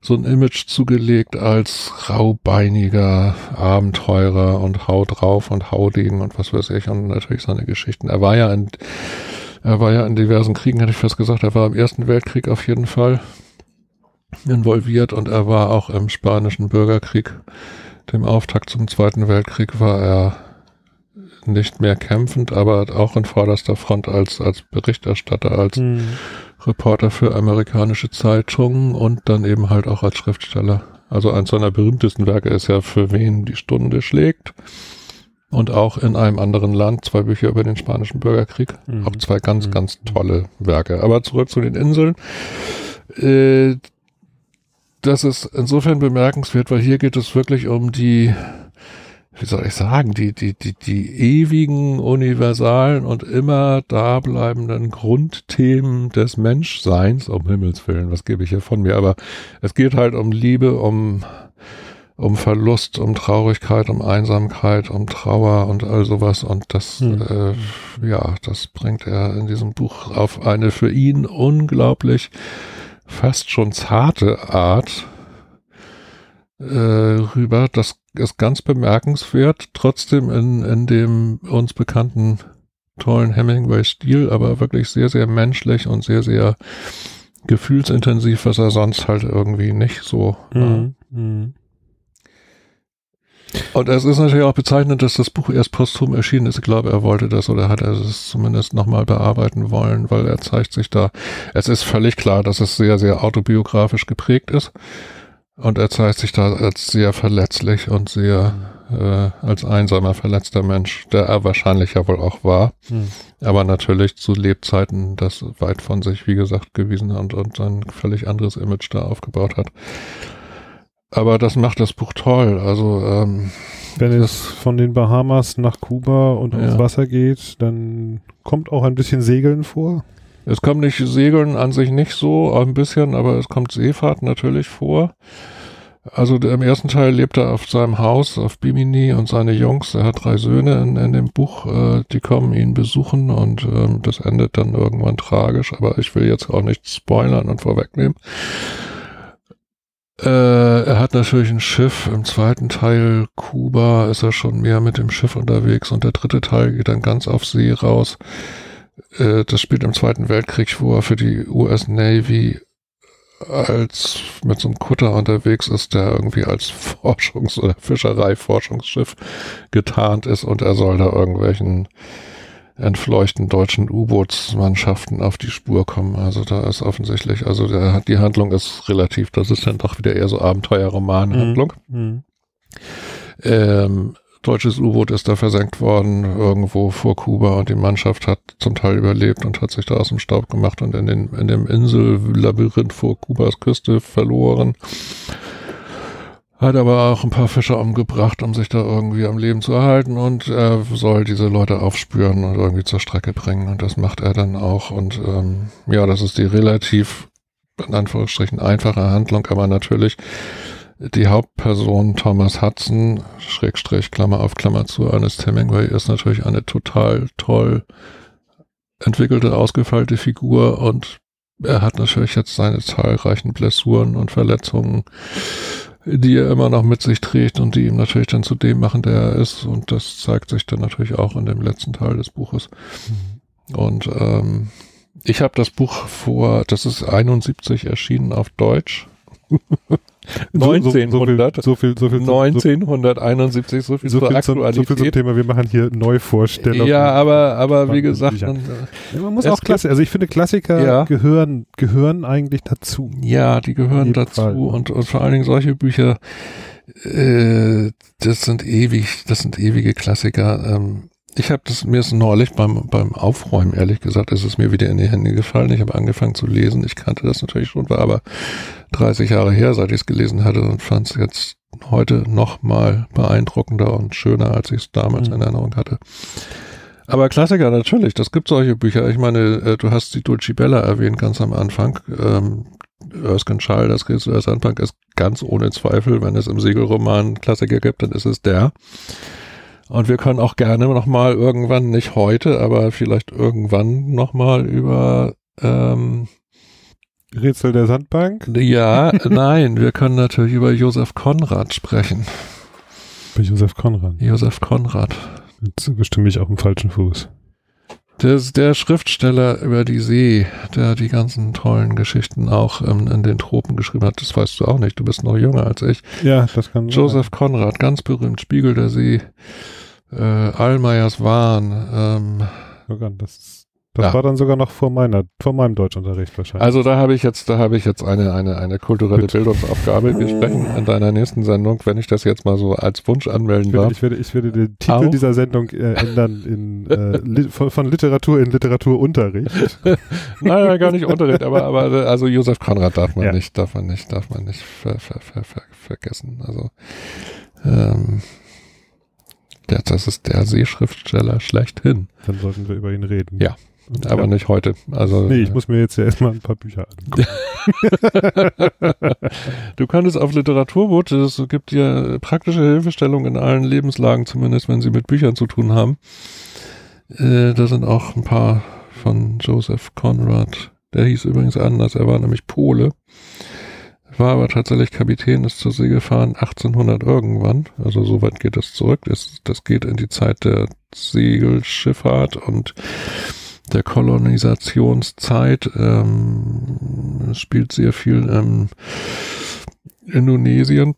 so ein Image zugelegt als raubeiniger Abenteurer und hau drauf und hau Degen und was weiß ich und natürlich seine Geschichten. Er war ja in er war ja in diversen Kriegen, hätte ich fast gesagt. Er war im Ersten Weltkrieg auf jeden Fall involviert und er war auch im Spanischen Bürgerkrieg. Dem Auftakt zum Zweiten Weltkrieg war er nicht mehr kämpfend, aber auch in vorderster Front als, als Berichterstatter, als mhm. Reporter für amerikanische Zeitungen und dann eben halt auch als Schriftsteller. Also eins seiner berühmtesten Werke ist ja Für wen die Stunde schlägt und auch in einem anderen Land zwei Bücher über den spanischen Bürgerkrieg. Mhm. Auch zwei ganz, mhm. ganz tolle Werke. Aber zurück zu den Inseln. Äh, das ist insofern bemerkenswert, weil hier geht es wirklich um die, wie soll ich sagen, die, die, die, die ewigen, universalen und immer dableibenden Grundthemen des Menschseins, um Himmels Willen, was gebe ich hier von mir, aber es geht halt um Liebe, um um Verlust, um Traurigkeit, um Einsamkeit, um Trauer und all sowas. Und das, hm. äh, ja, das bringt er in diesem Buch auf eine für ihn unglaublich fast schon zarte Art äh, rüber. Das ist ganz bemerkenswert, trotzdem in, in dem uns bekannten tollen Hemingway-Stil, aber wirklich sehr, sehr menschlich und sehr, sehr gefühlsintensiv, was er sonst halt irgendwie nicht so. Mhm. Äh, und es ist natürlich auch bezeichnend, dass das Buch erst posthum erschienen ist. Ich glaube, er wollte das oder hat er es zumindest nochmal bearbeiten wollen, weil er zeigt sich da. Es ist völlig klar, dass es sehr, sehr autobiografisch geprägt ist. Und er zeigt sich da als sehr verletzlich und sehr äh, als einsamer, verletzter Mensch, der er wahrscheinlich ja wohl auch war. Hm. Aber natürlich zu Lebzeiten das weit von sich, wie gesagt, gewiesen hat und ein völlig anderes Image da aufgebaut hat. Aber das macht das Buch toll. Also ähm, wenn es von den Bahamas nach Kuba und ja. ins Wasser geht, dann kommt auch ein bisschen Segeln vor. Es kommt nicht Segeln an sich nicht so, ein bisschen, aber es kommt Seefahrt natürlich vor. Also im ersten Teil lebt er auf seinem Haus auf Bimini und seine Jungs, er hat drei Söhne in, in dem Buch, äh, die kommen ihn besuchen und ähm, das endet dann irgendwann tragisch, aber ich will jetzt auch nicht spoilern und vorwegnehmen. Äh, er hat natürlich ein Schiff. Im zweiten Teil Kuba ist er schon mehr mit dem Schiff unterwegs und der dritte Teil geht dann ganz auf See raus. Äh, das spielt im Zweiten Weltkrieg, wo er für die US Navy als mit so einem Kutter unterwegs ist, der irgendwie als Forschungs- oder Fischereiforschungsschiff getarnt ist und er soll da irgendwelchen entfleuchten deutschen U-Bootsmannschaften auf die Spur kommen. Also da ist offensichtlich, also der, die Handlung ist relativ, das ist dann doch wieder eher so Abenteuerroman-Handlung. Mhm. Ähm, deutsches U-Boot ist da versenkt worden, irgendwo vor Kuba und die Mannschaft hat zum Teil überlebt und hat sich da aus dem Staub gemacht und in, den, in dem Insellabyrinth vor Kubas Küste verloren. Hat aber auch ein paar Fische umgebracht, um sich da irgendwie am Leben zu erhalten und er soll diese Leute aufspüren und irgendwie zur Strecke bringen und das macht er dann auch und ähm, ja, das ist die relativ in Anführungsstrichen einfache Handlung, aber natürlich die Hauptperson Thomas Hudson, Schrägstrich, Klammer auf Klammer zu, Ernest Hemingway, ist natürlich eine total toll entwickelte, ausgefeilte Figur und er hat natürlich jetzt seine zahlreichen Blessuren und Verletzungen die er immer noch mit sich trägt und die ihm natürlich dann zu dem machen, der er ist. Und das zeigt sich dann natürlich auch in dem letzten Teil des Buches. Mhm. Und ähm, ich habe das Buch vor, das ist 71 erschienen auf Deutsch. 1900, so, viel, so viel, 1971, so viel so zur viel Aktualität. Zum, so viel zum Thema, wir machen hier Neuvorstellungen. Ja, aber, aber wie gesagt, dann, ja, man muss auch Klassiker, also ich finde Klassiker ja. gehören, gehören eigentlich dazu. Ja, die gehören dazu und, und vor allen Dingen solche Bücher, äh, das sind ewig, das sind ewige Klassiker. Ähm, ich habe das mir ist neulich beim beim Aufräumen ehrlich gesagt, ist es mir wieder in die Hände gefallen. Ich habe angefangen zu lesen. Ich kannte das natürlich schon, war aber 30 Jahre her, seit ich es gelesen hatte und fand es jetzt heute noch mal beeindruckender und schöner, als ich es damals mhm. in Erinnerung hatte. Aber Klassiker natürlich, das gibt solche Bücher. Ich meine, äh, du hast die Dulci Bella erwähnt ganz am Anfang. Ähm, Erskine Schall, das Rätsel der Sandbank ist ganz ohne Zweifel, wenn es im Segelroman Klassiker gibt, dann ist es der. Und wir können auch gerne nochmal irgendwann, nicht heute, aber vielleicht irgendwann nochmal über ähm, Rätsel der Sandbank? Ja, nein, wir können natürlich über Josef Konrad sprechen. Bei Josef Konrad? Josef Konrad. Jetzt bestimme ich auf dem falschen Fuß. Der der Schriftsteller über die See, der die ganzen tollen Geschichten auch ähm, in den Tropen geschrieben hat. Das weißt du auch nicht. Du bist noch jünger als ich. Ja, das kann Joseph sein. Conrad, ganz berühmt. Spiegel der See, äh, Allmeyers Wahn. Ähm, das das ja. war dann sogar noch vor meiner, vor meinem Deutschunterricht wahrscheinlich. Also da habe ich jetzt, da habe ich jetzt eine, eine, eine kulturelle Bitte. Bildungsaufgabe. Wir sprechen in deiner nächsten Sendung, wenn ich das jetzt mal so als Wunsch anmelden ich werde, darf. Ich werde, ich werde den Titel Auch? dieser Sendung äh, ändern in äh, li von, von, Literatur in Literaturunterricht. nein, nein, gar nicht Unterricht, aber, aber also Josef Konrad darf man ja. nicht, darf man nicht, darf man nicht ver, ver, ver, vergessen. Also ähm, der, das ist der Seeschriftsteller schlechthin. Dann sollten wir über ihn reden. Ja. Aber ja. nicht heute. Also, nee, ich muss mir jetzt ja erstmal ein paar Bücher angucken. du kannst auf Literaturboot, es gibt ja praktische Hilfestellung in allen Lebenslagen, zumindest wenn sie mit Büchern zu tun haben. Äh, da sind auch ein paar von Joseph Conrad. Der hieß übrigens anders, er war nämlich Pole. War aber tatsächlich Kapitän, ist zur See gefahren 1800 irgendwann. Also so weit geht das zurück. Das, das geht in die Zeit der Segelschifffahrt und der Kolonisationszeit. Ähm, spielt sehr viel ähm, Indonesien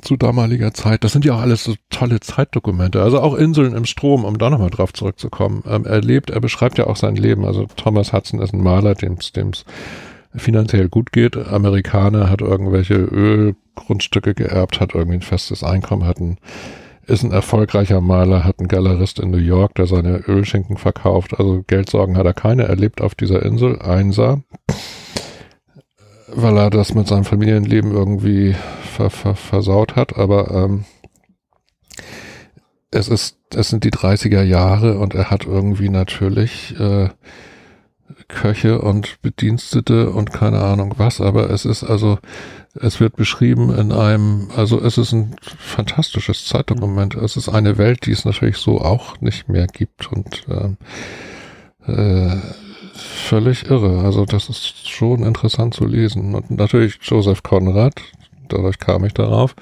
zu damaliger Zeit. Das sind ja auch alles so tolle Zeitdokumente. Also auch Inseln im Strom, um da nochmal drauf zurückzukommen. Ähm, er lebt, er beschreibt ja auch sein Leben. Also Thomas Hudson ist ein Maler, dem es finanziell gut geht. Amerikaner hat irgendwelche Ölgrundstücke geerbt, hat irgendwie ein festes Einkommen, hat ein ist ein erfolgreicher Maler, hat einen Galerist in New York, der seine Ölschinken verkauft. Also Geldsorgen hat er keine. Er lebt auf dieser Insel, einsam, weil er das mit seinem Familienleben irgendwie ver ver versaut hat. Aber ähm, es ist, es sind die 30er Jahre und er hat irgendwie natürlich äh, Köche und Bedienstete und keine Ahnung was, aber es ist also, es wird beschrieben in einem, also es ist ein fantastisches Zeitdokument. Es ist eine Welt, die es natürlich so auch nicht mehr gibt und ähm, äh, völlig irre. Also das ist schon interessant zu lesen. Und natürlich Joseph Conrad, dadurch kam ich darauf,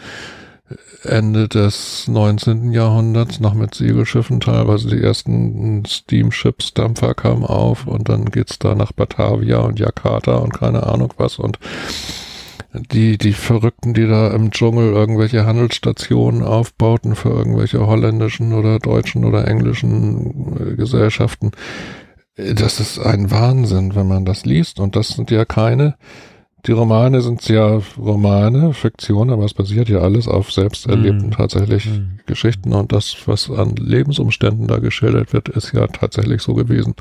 Ende des 19. Jahrhunderts noch mit Segelschiffen, teilweise die ersten Steamships, Dampfer kamen auf und dann geht's da nach Batavia und Jakarta und keine Ahnung was und die, die Verrückten, die da im Dschungel irgendwelche Handelsstationen aufbauten für irgendwelche holländischen oder deutschen oder englischen äh, Gesellschaften. Das ist ein Wahnsinn, wenn man das liest. Und das sind ja keine die Romane sind ja Romane, Fiktion, aber es basiert ja alles auf selbst erlebten mhm. tatsächlich mhm. Geschichten und das, was an Lebensumständen da geschildert wird, ist ja tatsächlich so gewesen.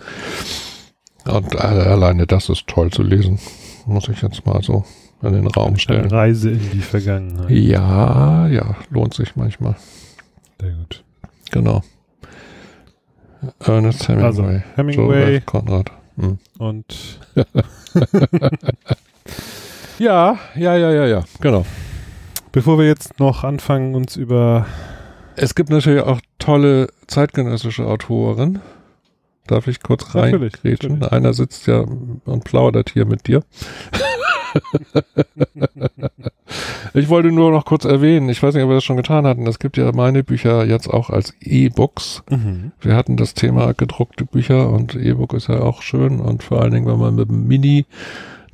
Und alleine das ist toll zu lesen, muss ich jetzt mal so in den Raum stellen. Eine Reise in die Vergangenheit. Ja, ja, lohnt sich manchmal. Sehr gut. Genau. Ernest Hemingway. Also, Hemingway. Konrad. Hm. Und Ja, ja, ja, ja, ja, genau. Bevor wir jetzt noch anfangen, uns über. Es gibt natürlich auch tolle zeitgenössische Autoren. Darf ich kurz reingrätschen? Einer sitzt ja und plaudert hier mit dir. ich wollte nur noch kurz erwähnen, ich weiß nicht, ob wir das schon getan hatten, es gibt ja meine Bücher jetzt auch als E-Books. Mhm. Wir hatten das Thema gedruckte Bücher und E-Book ist ja auch schön und vor allen Dingen, wenn man mit dem Mini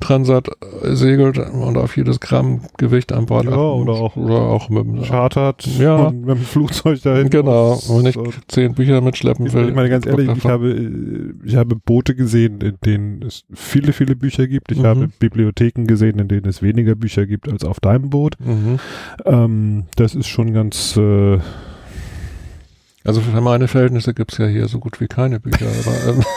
Transat segelt und auf jedes Gramm Gewicht an Bord ja, oder auch, oder auch mit dem chartert ja. mit dem Flugzeug dahin. Genau, wenn ich zehn Bücher mitschleppen will. Ich meine ganz ehrlich, ich habe, ich habe Boote gesehen, in denen es viele, viele Bücher gibt. Ich mhm. habe Bibliotheken gesehen, in denen es weniger Bücher gibt als auf deinem Boot. Mhm. Ähm, das ist schon ganz äh, also für meine Verhältnisse gibt es ja hier so gut wie keine Bücher, aber ähm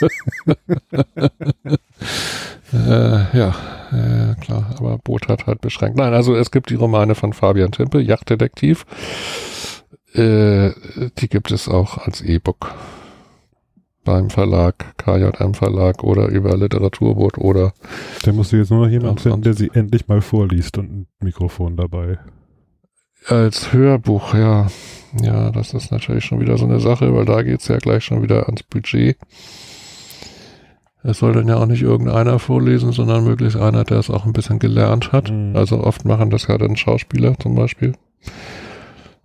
Äh, ja, äh, klar, aber Boot hat halt beschränkt. Nein, also es gibt die Romane von Fabian Tempe, Yachtdetektiv. Äh, die gibt es auch als E-Book beim Verlag, KJM Verlag oder über Literaturboot oder. Da musst du jetzt nur noch jemanden finden, der sie endlich mal vorliest und ein Mikrofon dabei. Als Hörbuch, ja. Ja, das ist natürlich schon wieder so eine Sache, weil da geht's ja gleich schon wieder ans Budget. Es soll dann ja auch nicht irgendeiner vorlesen, sondern möglichst einer, der es auch ein bisschen gelernt hat. Mhm. Also oft machen das ja dann Schauspieler zum Beispiel.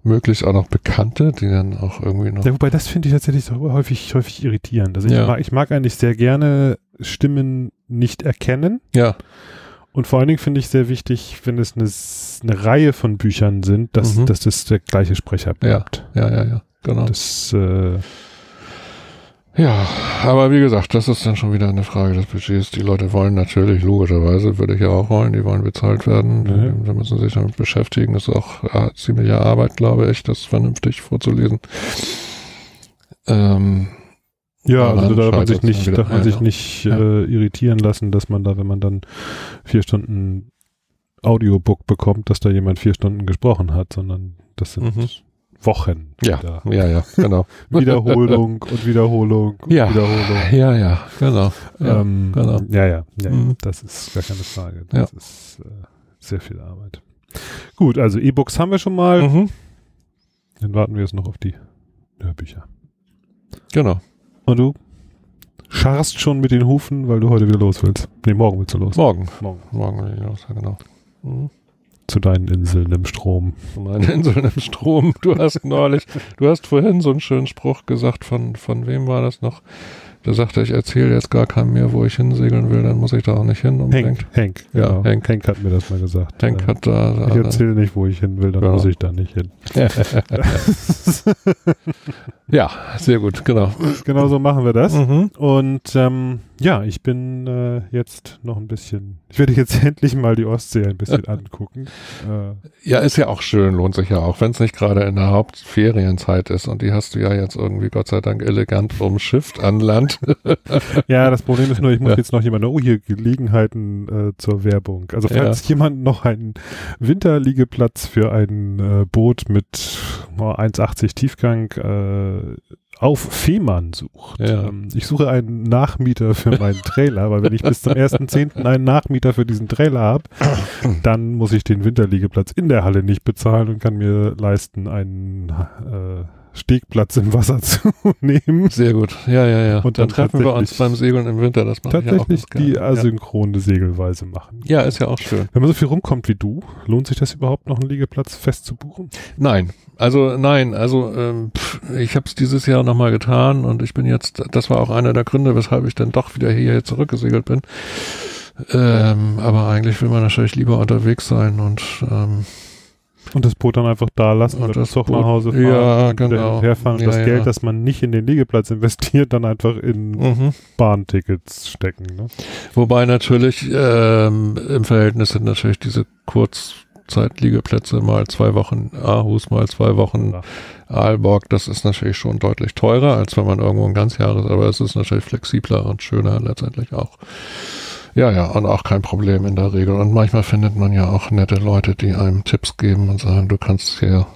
Möglichst auch noch Bekannte, die dann auch irgendwie noch. Ja, wobei das finde ich tatsächlich so häufig, häufig irritierend. Also ich, ja. mag, ich mag eigentlich sehr gerne Stimmen nicht erkennen. Ja. Und vor allen Dingen finde ich sehr wichtig, wenn es eine, eine Reihe von Büchern sind, dass, mhm. dass das der gleiche Sprecher bleibt. Ja, ja, ja, ja. genau. Das, äh, ja, aber wie gesagt, das ist dann schon wieder eine Frage des Budgets. Die Leute wollen natürlich, logischerweise, würde ich ja auch wollen, die wollen bezahlt werden. Mhm. Da müssen sich damit beschäftigen. Das ist auch ja, ziemliche Arbeit, glaube ich, das vernünftig vorzulesen. Ähm, ja, also da darf man sich nicht, darf man sich nicht ja. Äh, irritieren lassen, dass man da, wenn man dann vier Stunden Audiobook bekommt, dass da jemand vier Stunden gesprochen hat, sondern das sind mhm. Wochen. Ja, ja, ja, genau. Wiederholung und Wiederholung und ja, Wiederholung. Ja, ja, genau. Ja, ähm, genau. ja, ja, ja mhm. das ist gar keine Frage. Das ja. ist äh, sehr viel Arbeit. Gut, also E-Books haben wir schon mal. Mhm. Dann warten wir jetzt noch auf die Hörbücher. Genau. Und du scharrst schon mit den Hufen, weil du heute wieder los willst. Nee, morgen willst du los. Morgen. Morgen. Morgen will ich los, ja, genau. Mhm zu deinen Inseln im Strom. Zu meinen Inseln im Strom. Du hast neulich, du hast vorhin so einen schönen Spruch gesagt, von, von wem war das noch? Der sagte, ich erzähle jetzt gar keinem mehr, wo ich hinsegeln will, dann muss ich da auch nicht hin. Henk, Henk, ja, genau. Henk. Henk hat mir das mal gesagt. Henk hat da. da ich erzähle nicht, wo ich hin will, dann genau. muss ich da nicht hin. ja, sehr gut, genau. Genau so machen wir das. Mhm. Und ähm, ja, ich bin äh, jetzt noch ein bisschen, ich werde jetzt endlich mal die Ostsee ein bisschen angucken. Äh, ja, ist ja auch schön, lohnt sich ja auch, wenn es nicht gerade in der Hauptferienzeit ist und die hast du ja jetzt irgendwie Gott sei Dank elegant umschifft an Land. ja, das Problem ist nur, ich muss ja. jetzt noch jemand, oh hier Gelegenheiten äh, zur Werbung. Also falls ja. jemand noch einen Winterliegeplatz für ein äh, Boot mit oh, 1,80 Tiefgang äh, auf Fehmarn sucht. Ja. Ähm, ich suche einen Nachmieter für meinen Trailer, weil wenn ich bis zum 1.10. einen Nachmieter für diesen Trailer habe, dann muss ich den Winterliegeplatz in der Halle nicht bezahlen und kann mir leisten, einen äh, Stegplatz im Wasser zu nehmen. Sehr gut. Ja, ja, ja. Und dann, dann treffen wir uns beim Segeln im Winter. Das mache ich ja auch Tatsächlich ganz gerne. die asynchrone Segelweise machen. ja. ja, ist ja auch schön. Wenn man so viel rumkommt wie du, lohnt sich das überhaupt noch einen Liegeplatz fest zu buchen? Nein, also nein, also ähm, pff, ich habe es dieses Jahr nochmal getan und ich bin jetzt, das war auch einer der Gründe, weshalb ich dann doch wieder hierher zurückgesegelt bin. Ähm, aber eigentlich will man natürlich lieber unterwegs sein und ähm, Und das Boot dann einfach da lassen Und das Zug nach Hause fahren. Ja, und genau. Herfahren und Ja, das ja. Geld, das man nicht in den Liegeplatz investiert, dann einfach in mhm. Bahntickets stecken. Ne? wobei natürlich ähm, im Verhältnis sind natürlich diese Kurzzeitliegeplätze mal zwei Wochen Aarhus, mal zwei Wochen Ja. Aalborg, das ist natürlich schon deutlich teurer, als wenn man irgendwo ein Ganzjahres, aber es ist natürlich flexibler und schöner letztendlich auch. Ja, ja, und auch kein Problem in der Regel. Und manchmal findet man ja auch nette Leute, die einem Tipps geben und sagen, du kannst hier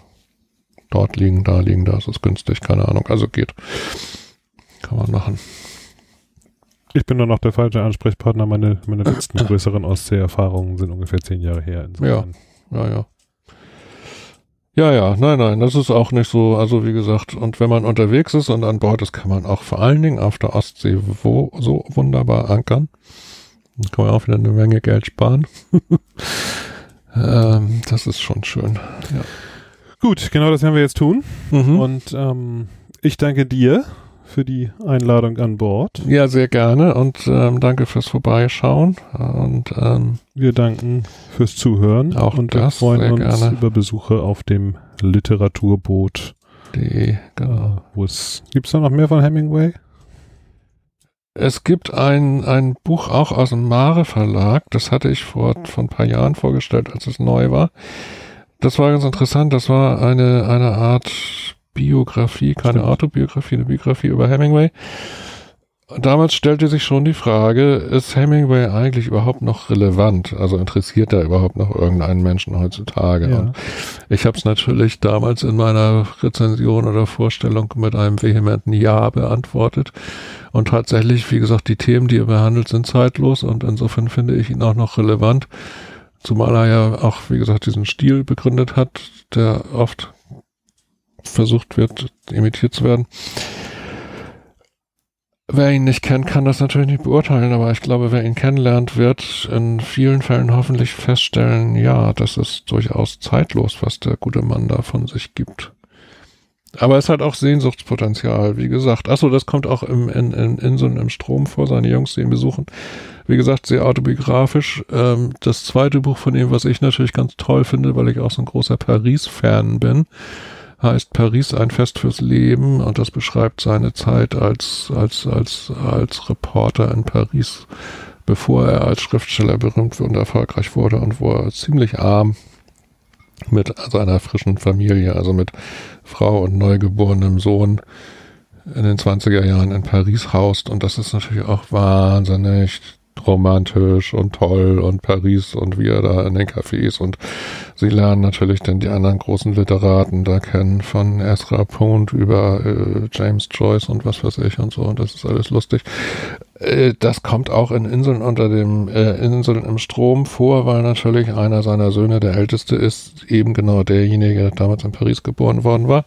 dort liegen, da liegen, da ist es günstig, keine Ahnung. Also geht. Kann man machen. Ich bin dann noch der falsche Ansprechpartner. Meine, meine letzten größeren Ostsee-Erfahrungen sind ungefähr zehn Jahre her. Insofern. Ja, ja. Ja, ja, nein, nein, das ist auch nicht so, also wie gesagt, und wenn man unterwegs ist und an Bord ist, kann man auch vor allen Dingen auf der Ostsee wo, so wunderbar ankern. Dann kann man auch wieder eine Menge Geld sparen. ähm, das ist schon schön. Gut, genau das werden wir jetzt tun. Mhm. Und ähm, ich danke dir für die Einladung an Bord. ja, sehr gerne und ähm, danke fürs Vorbeischauen und ähm, Wir danken fürs Zuhören Auch und wir das freuen uns gerne. über Besuche auf dem Literaturboot. die, genau. Äh, wo es gibt's da noch mehr von Hemingway? Es gibt ein, ein Buch auch aus dem Mare Verlag, das hatte ich vor, vor ein paar Jahren vorgestellt, als es neu war. Das war ganz interessant, das war eine, eine Art Biografie, keine. Autobiografie, eine Biografie über Hemingway. Damals stellte sich schon die Frage, ist Hemingway eigentlich überhaupt noch relevant? Also interessiert er überhaupt noch irgendeinen Menschen heutzutage? Ja. Und ich habe es natürlich damals in meiner Rezension oder Vorstellung mit einem vehementen Ja beantwortet. Und tatsächlich, wie gesagt, die Themen, die er behandelt, sind zeitlos und insofern finde ich ihn auch noch relevant. Zumal er ja auch, wie gesagt, diesen Stil begründet hat, der oft versucht wird, imitiert zu werden. Wer ihn nicht kennt, kann das natürlich nicht beurteilen, aber ich glaube, wer ihn kennenlernt, wird in vielen Fällen hoffentlich feststellen, ja, das ist durchaus zeitlos, was der gute Mann da von sich gibt. Aber es hat auch Sehnsuchtspotenzial, wie gesagt. Achso, das kommt auch im, in, in Inseln im Strom vor, seine Jungs, die ihn besuchen. Wie gesagt, sehr autobiografisch. Ähm, das zweite Buch von ihm, was ich natürlich ganz toll finde, weil ich auch so ein großer Paris-Fan bin, heißt Paris ein Fest fürs Leben und das beschreibt seine Zeit als, als, als, als Reporter in Paris, bevor er als Schriftsteller berühmt und erfolgreich wurde und wo er ziemlich arm mit seiner frischen Familie, also mit Frau und neugeborenem Sohn in den 20er Jahren in Paris haust. Und das ist natürlich auch wahnsinnig romantisch und toll und Paris und wie er da in den Cafés und sie lernen natürlich dann die anderen großen Literaten da kennen, von Ezra Pound über äh, James Joyce und was weiß ich und so und das ist alles lustig. Äh, das kommt auch in Inseln unter dem äh, Inseln im Strom vor, weil natürlich einer seiner Söhne, der älteste ist, eben genau derjenige, der damals in Paris geboren worden war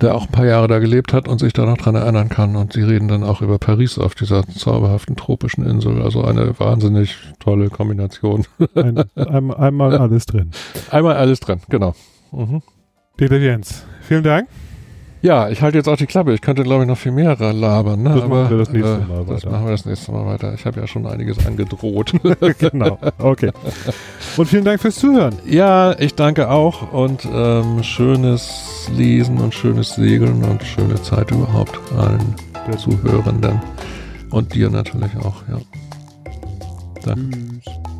der auch ein paar Jahre da gelebt hat und sich da noch dran erinnern kann. Und sie reden dann auch über Paris auf dieser zauberhaften tropischen Insel. Also eine wahnsinnig tolle Kombination. Ein, ein, einmal alles drin. Einmal alles drin, genau. Mhm. Dieter Jens, vielen Dank. Ja, ich halte jetzt auch die Klappe. Ich könnte, glaube ich, noch viel mehr labern. Ne? Das machen wir das nächste Mal äh, Das weiter. machen wir das nächste Mal weiter. Ich habe ja schon einiges angedroht. genau, okay. Und vielen Dank fürs Zuhören. ja, ich danke auch und ähm, schönes Lesen und schönes Segeln und schöne Zeit überhaupt allen Der Zuhörenden und dir natürlich auch. Ja. Danke. Tschüss.